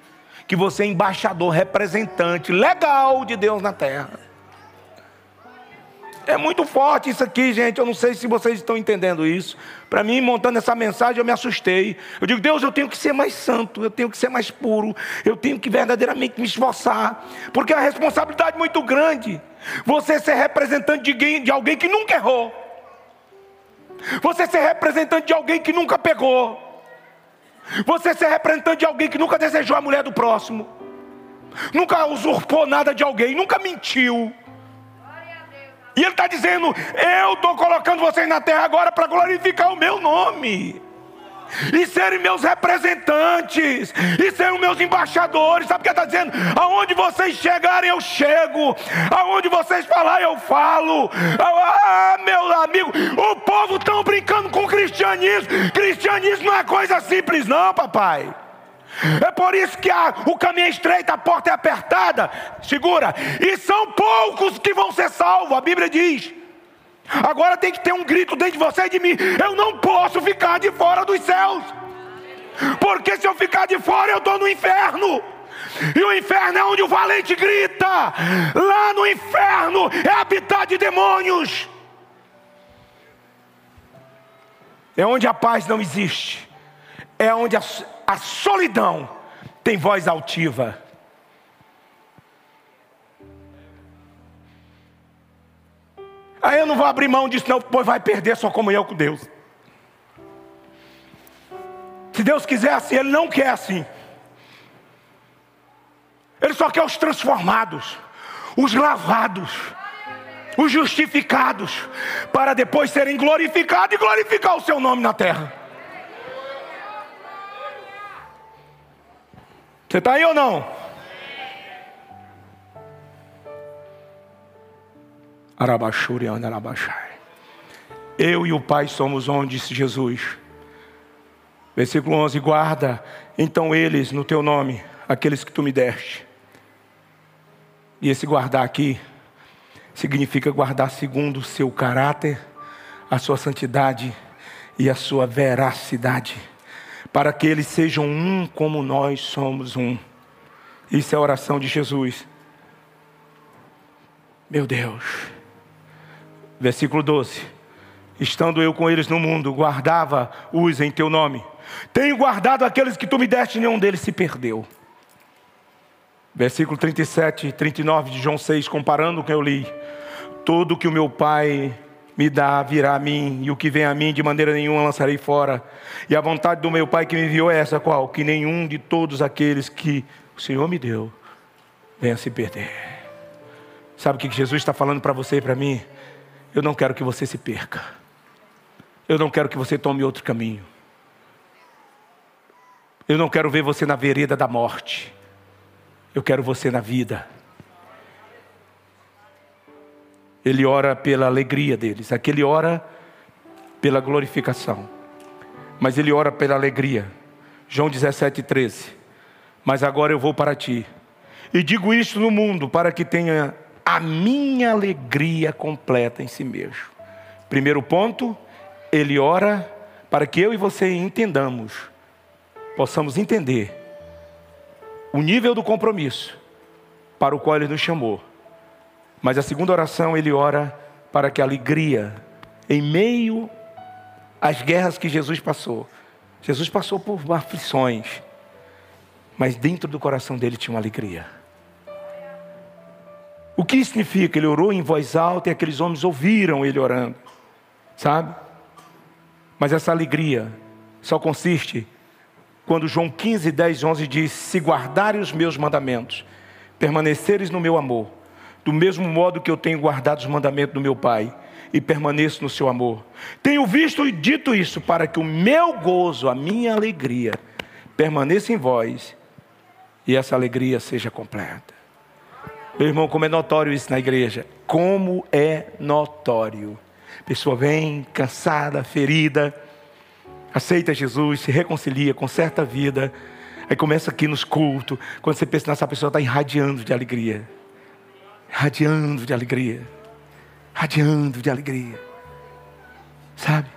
que você é embaixador, representante legal de Deus na terra. É muito forte isso aqui, gente. Eu não sei se vocês estão entendendo isso. Para mim, montando essa mensagem, eu me assustei. Eu digo, Deus, eu tenho que ser mais santo, eu tenho que ser mais puro, eu tenho que verdadeiramente me esforçar, porque é uma responsabilidade muito grande. Você ser representante de alguém, de alguém que nunca errou, você ser representante de alguém que nunca pegou, você ser representante de alguém que nunca desejou a mulher do próximo, nunca usurpou nada de alguém, nunca mentiu. E Ele está dizendo: Eu estou colocando vocês na terra agora para glorificar o meu nome. E serem meus representantes, e serem meus embaixadores, sabe o que está dizendo? Aonde vocês chegarem, eu chego, aonde vocês falarem, eu falo. Ah, meu amigo, o povo estão brincando com o cristianismo. Cristianismo não é coisa simples, não, papai. É por isso que a, o caminho é estreito, a porta é apertada. Segura. E são poucos que vão ser salvos. A Bíblia diz. Agora tem que ter um grito dentro de você e de mim. Eu não posso ficar de fora dos céus. Porque se eu ficar de fora, eu estou no inferno. E o inferno é onde o valente grita. Lá no inferno é habitar de demônios. É onde a paz não existe. É onde a, a solidão tem voz altiva. Aí eu não vou abrir mão disso, não, pois vai perder sua comunhão com Deus. Se Deus quiser assim, Ele não quer assim. Ele só quer os transformados, os lavados, os justificados, para depois serem glorificados e glorificar o seu nome na terra. Você está aí ou não? Eu e o Pai somos onde disse Jesus. Versículo 11: Guarda então eles no teu nome, aqueles que tu me deste. E esse guardar aqui significa guardar segundo o seu caráter, a sua santidade e a sua veracidade para que eles sejam um como nós somos um. Isso é a oração de Jesus. Meu Deus. Versículo 12. Estando eu com eles no mundo, guardava-os em teu nome. Tenho guardado aqueles que tu me deste, nenhum deles se perdeu. Versículo 37 e 39 de João 6, comparando com o que eu li. Tudo que o meu Pai me dá virá a mim, e o que vem a mim de maneira nenhuma lançarei fora. E a vontade do meu Pai que me enviou é essa qual? Que nenhum de todos aqueles que o Senhor me deu venha se perder. Sabe o que Jesus está falando para você e para mim? Eu não quero que você se perca. Eu não quero que você tome outro caminho. Eu não quero ver você na vereda da morte. Eu quero você na vida. Ele ora pela alegria deles. Aqui ele ora pela glorificação. Mas ele ora pela alegria. João 17, 13. Mas agora eu vou para ti. E digo isto no mundo para que tenha a minha alegria completa em si mesmo. Primeiro ponto, ele ora para que eu e você entendamos, possamos entender o nível do compromisso para o qual ele nos chamou mas a segunda oração ele ora para que a alegria, em meio às guerras que Jesus passou, Jesus passou por aflições, mas dentro do coração dele tinha uma alegria. O que significa? Ele orou em voz alta e aqueles homens ouviram ele orando, sabe? Mas essa alegria só consiste quando João 15, 10, 11 diz: Se guardarem os meus mandamentos, permaneceres no meu amor, do mesmo modo que eu tenho guardado os mandamentos do meu Pai e permaneço no seu amor. Tenho visto e dito isso para que o meu gozo, a minha alegria, permaneça em vós e essa alegria seja completa. Meu irmão, como é notório isso na igreja? Como é notório. Pessoa vem cansada, ferida, aceita Jesus, se reconcilia, conserta a vida, aí começa aqui nos cultos. Quando você pensa nessa pessoa está irradiando de alegria radiando de alegria, radiando de alegria, sabe?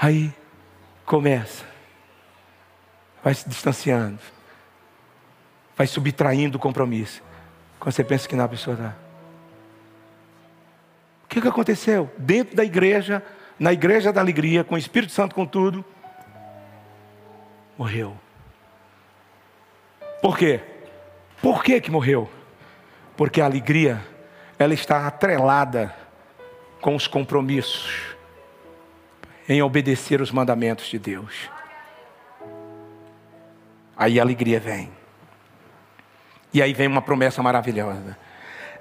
Aí começa, vai se distanciando, vai subtraindo o compromisso. Quando você pensa que não, a pessoa está. O que, que aconteceu? Dentro da igreja, na igreja da alegria, com o Espírito Santo, com tudo, morreu. Por quê? Por que que morreu? Porque a alegria, ela está atrelada com os compromissos em obedecer os mandamentos de Deus. Aí a alegria vem. E aí vem uma promessa maravilhosa: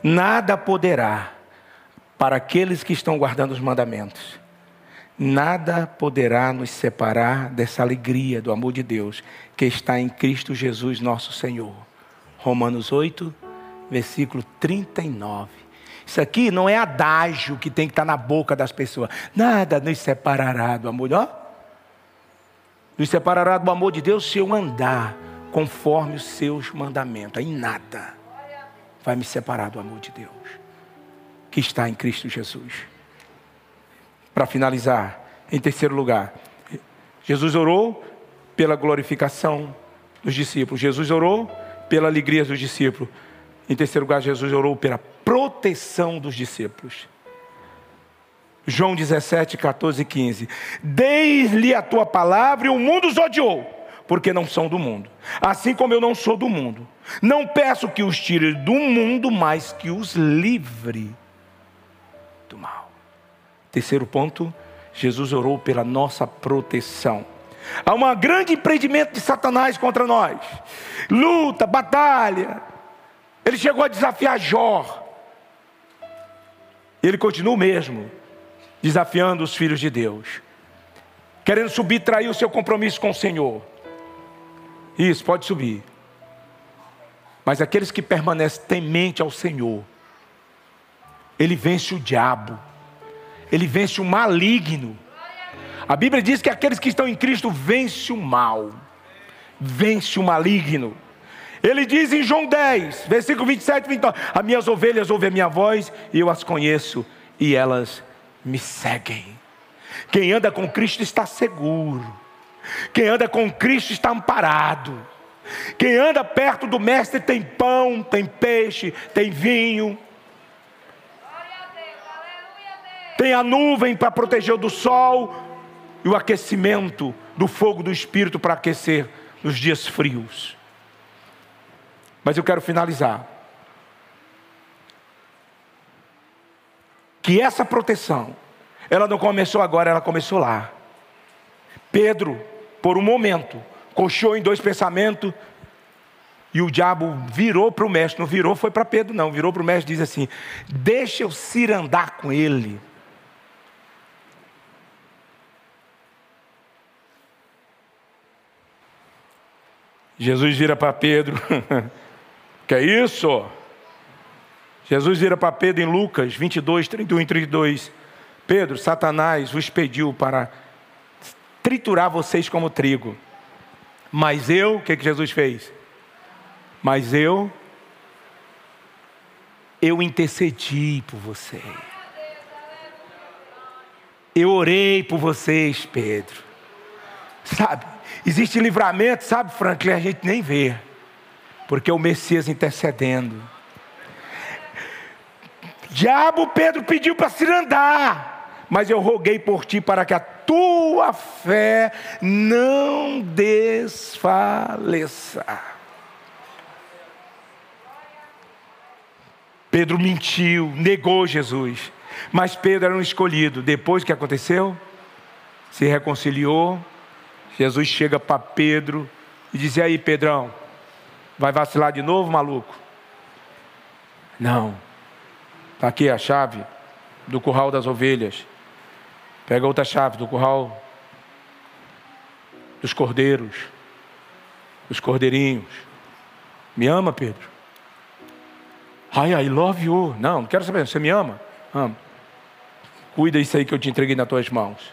nada poderá para aqueles que estão guardando os mandamentos. Nada poderá nos separar dessa alegria do amor de Deus que está em Cristo Jesus, nosso Senhor. Romanos 8, versículo 39. Isso aqui não é adágio que tem que estar na boca das pessoas. Nada nos separará do amor. Ó, nos separará do amor de Deus se eu andar conforme os seus mandamentos. Aí nada vai me separar do amor de Deus que está em Cristo Jesus. Para finalizar, em terceiro lugar, Jesus orou pela glorificação dos discípulos. Jesus orou pela alegria dos discípulos. Em terceiro lugar, Jesus orou pela proteção dos discípulos. João 17, 14 e 15. Deis-lhe a tua palavra e o mundo os odiou, porque não são do mundo. Assim como eu não sou do mundo. Não peço que os tire do mundo, mas que os livre do mal. Terceiro ponto, Jesus orou pela nossa proteção. Há um grande empreendimento de Satanás contra nós. Luta, batalha. Ele chegou a desafiar Jó. Ele continua o mesmo, desafiando os filhos de Deus, querendo subir, trair o seu compromisso com o Senhor. Isso, pode subir. Mas aqueles que permanecem temente ao Senhor, ele vence o diabo, ele vence o maligno, a Bíblia diz que aqueles que estão em Cristo vence o mal, vence o maligno. Ele diz em João 10, versículo 27 e 29: As minhas ovelhas ouvem a minha voz e eu as conheço e elas me seguem. Quem anda com Cristo está seguro. Quem anda com Cristo está amparado. Quem anda perto do mestre tem pão, tem peixe, tem vinho. Tem a nuvem para proteger do sol e o aquecimento do fogo do espírito para aquecer nos dias frios. Mas eu quero finalizar. Que essa proteção, ela não começou agora, ela começou lá. Pedro, por um momento, coxou em dois pensamentos, e o diabo virou para o mestre, não virou, foi para Pedro, não, virou para o mestre e diz assim: Deixa eu cirandar com ele. Jesus vira para Pedro, [laughs] que é isso? Jesus vira para Pedro em Lucas 22, 31 e 32. Pedro, Satanás vos pediu para triturar vocês como trigo. Mas eu, o que, que Jesus fez? Mas eu, eu intercedi por vocês. Eu orei por vocês, Pedro. Sabe, existe livramento, sabe, Franklin, a gente nem vê, porque é o Messias intercedendo. Diabo, Pedro pediu para se andar, mas eu roguei por ti para que a tua fé não desfaleça. Pedro mentiu, negou Jesus. Mas Pedro era um escolhido. Depois que aconteceu, se reconciliou. Jesus chega para Pedro e diz: E aí, Pedrão, vai vacilar de novo, maluco? Não. Está aqui a chave do curral das ovelhas. Pega outra chave do curral dos cordeiros, dos cordeirinhos. Me ama, Pedro? Ai, I love you. Não, não quero saber. Você me ama? Amo. Cuida isso aí que eu te entreguei nas tuas mãos.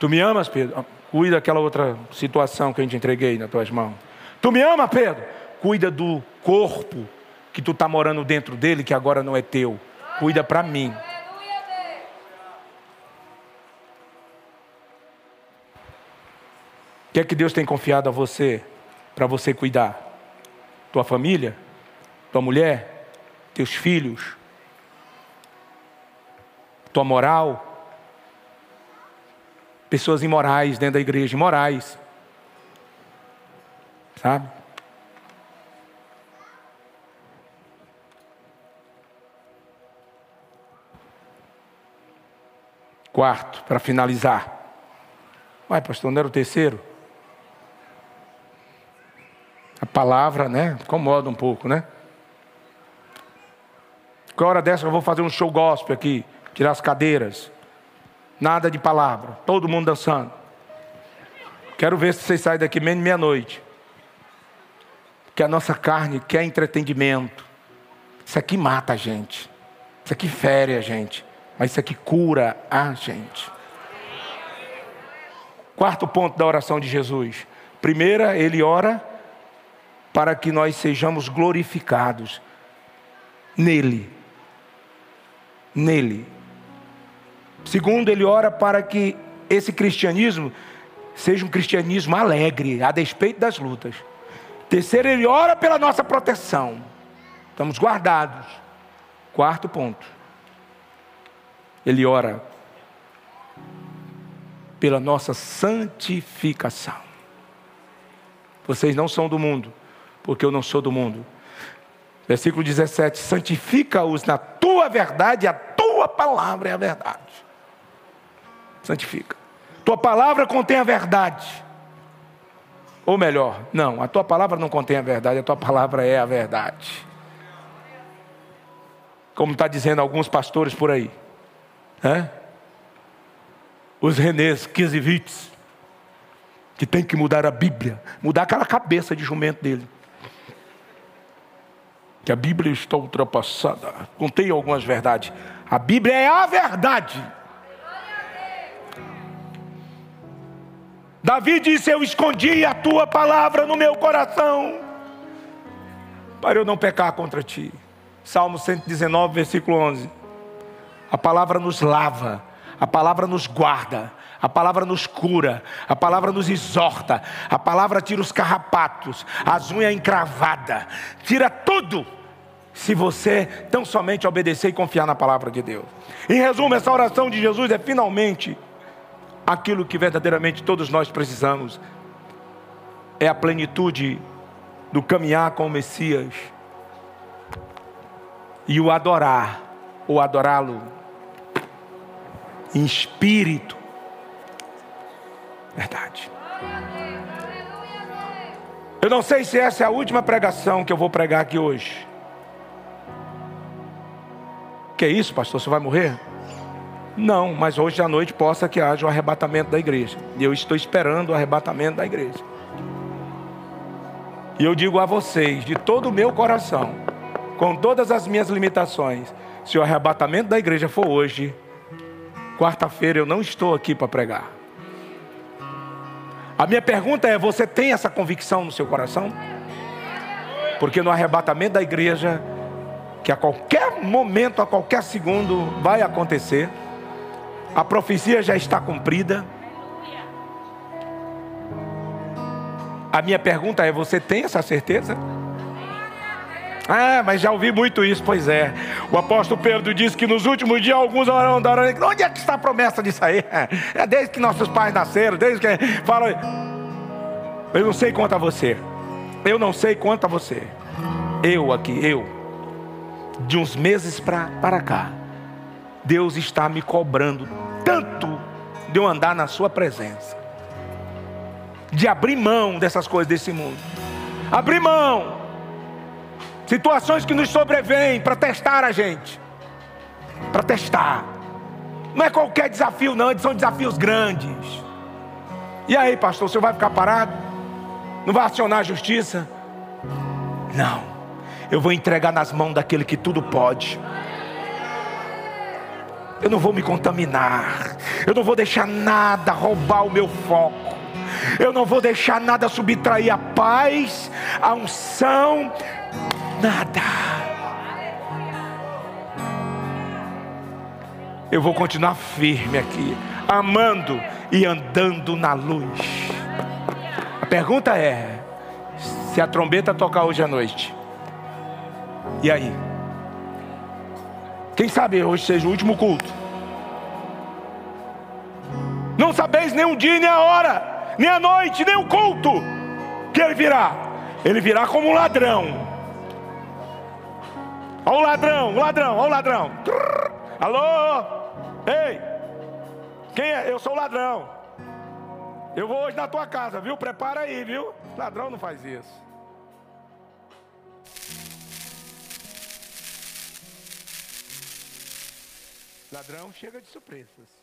Tu me amas, Pedro? Cuida daquela outra situação que eu te entreguei nas tuas mãos. Tu me ama, Pedro? Cuida do corpo que tu está morando dentro dele, que agora não é teu. Cuida para mim. O que é que Deus tem confiado a você para você cuidar? Tua família? Tua mulher? Teus filhos? Tua moral? Pessoas imorais dentro da igreja, imorais. Sabe? Quarto, para finalizar. Uai, pastor, não era o terceiro? A palavra, né? Incomoda um pouco, né? Que hora dessa eu vou fazer um show gospel aqui, tirar as cadeiras. Nada de palavra, todo mundo dançando. Quero ver se vocês saem daqui menos meia-noite. Que a nossa carne quer entretenimento. Isso aqui mata a gente. Isso aqui fere a gente mas isso aqui cura a gente. Quarto ponto da oração de Jesus. Primeira, ele ora para que nós sejamos glorificados nele. Nele. Segundo, ele ora para que esse cristianismo seja um cristianismo alegre, a despeito das lutas. Terceiro, ele ora pela nossa proteção. Estamos guardados. Quarto ponto ele ora pela nossa santificação. Vocês não são do mundo, porque eu não sou do mundo. Versículo 17: santifica-os na tua verdade, a tua palavra é a verdade. Santifica. Tua palavra contém a verdade. Ou melhor, não, a tua palavra não contém a verdade, a tua palavra é a verdade. Como está dizendo alguns pastores por aí. É? Os Renês Kiesivitz, que tem que mudar a Bíblia, mudar aquela cabeça de jumento dele. Que a Bíblia está ultrapassada. Contei algumas verdades. A Bíblia é a verdade. Davi disse: Eu escondi a tua palavra no meu coração, para eu não pecar contra ti. Salmo 119, versículo 11. A palavra nos lava, a palavra nos guarda, A palavra nos cura, a palavra nos exorta, a palavra tira os carrapatos, as unhas encravadas, tira tudo, se você tão somente obedecer e confiar na palavra de Deus. Em resumo, essa oração de Jesus é finalmente aquilo que verdadeiramente todos nós precisamos: é a plenitude do caminhar com o Messias e o adorar, ou adorá-lo em espírito. Verdade. Eu não sei se essa é a última pregação que eu vou pregar aqui hoje. Que é isso, pastor? Você vai morrer? Não, mas hoje à noite possa que haja o arrebatamento da igreja. E eu estou esperando o arrebatamento da igreja. E eu digo a vocês, de todo o meu coração, com todas as minhas limitações, se o arrebatamento da igreja for hoje, quarta-feira eu não estou aqui para pregar. A minha pergunta é: você tem essa convicção no seu coração? Porque no arrebatamento da igreja, que a qualquer momento, a qualquer segundo vai acontecer, a profecia já está cumprida. A minha pergunta é: você tem essa certeza? Ah, mas já ouvi muito isso, pois é. O apóstolo Pedro disse que nos últimos dias alguns orarão, orarão. Onde é que está a promessa disso aí? É desde que nossos pais nasceram, desde que falam. Eu não sei quanto a você. Eu não sei quanto a você. Eu aqui, eu. De uns meses pra, para cá. Deus está me cobrando tanto de eu andar na sua presença. De abrir mão dessas coisas desse mundo. Abrir mão Situações que nos sobrevêm para testar a gente. Para testar. Não é qualquer desafio, não, são desafios grandes. E aí, pastor, você vai ficar parado? Não vai acionar a justiça? Não. Eu vou entregar nas mãos daquele que tudo pode. Eu não vou me contaminar. Eu não vou deixar nada roubar o meu foco. Eu não vou deixar nada subtrair a paz, a unção nada. Eu vou continuar firme aqui, amando e andando na luz. A pergunta é: se a trombeta tocar hoje à noite, e aí? Quem sabe hoje seja o último culto? Não sabeis nem o dia, nem a hora, nem a noite, nem o culto que ele virá. Ele virá como um ladrão Olha o ladrão, o ladrão, olha o ladrão. Alô? Ei! Quem é? Eu sou o ladrão. Eu vou hoje na tua casa, viu? Prepara aí, viu? Ladrão não faz isso. Ladrão chega de surpresas.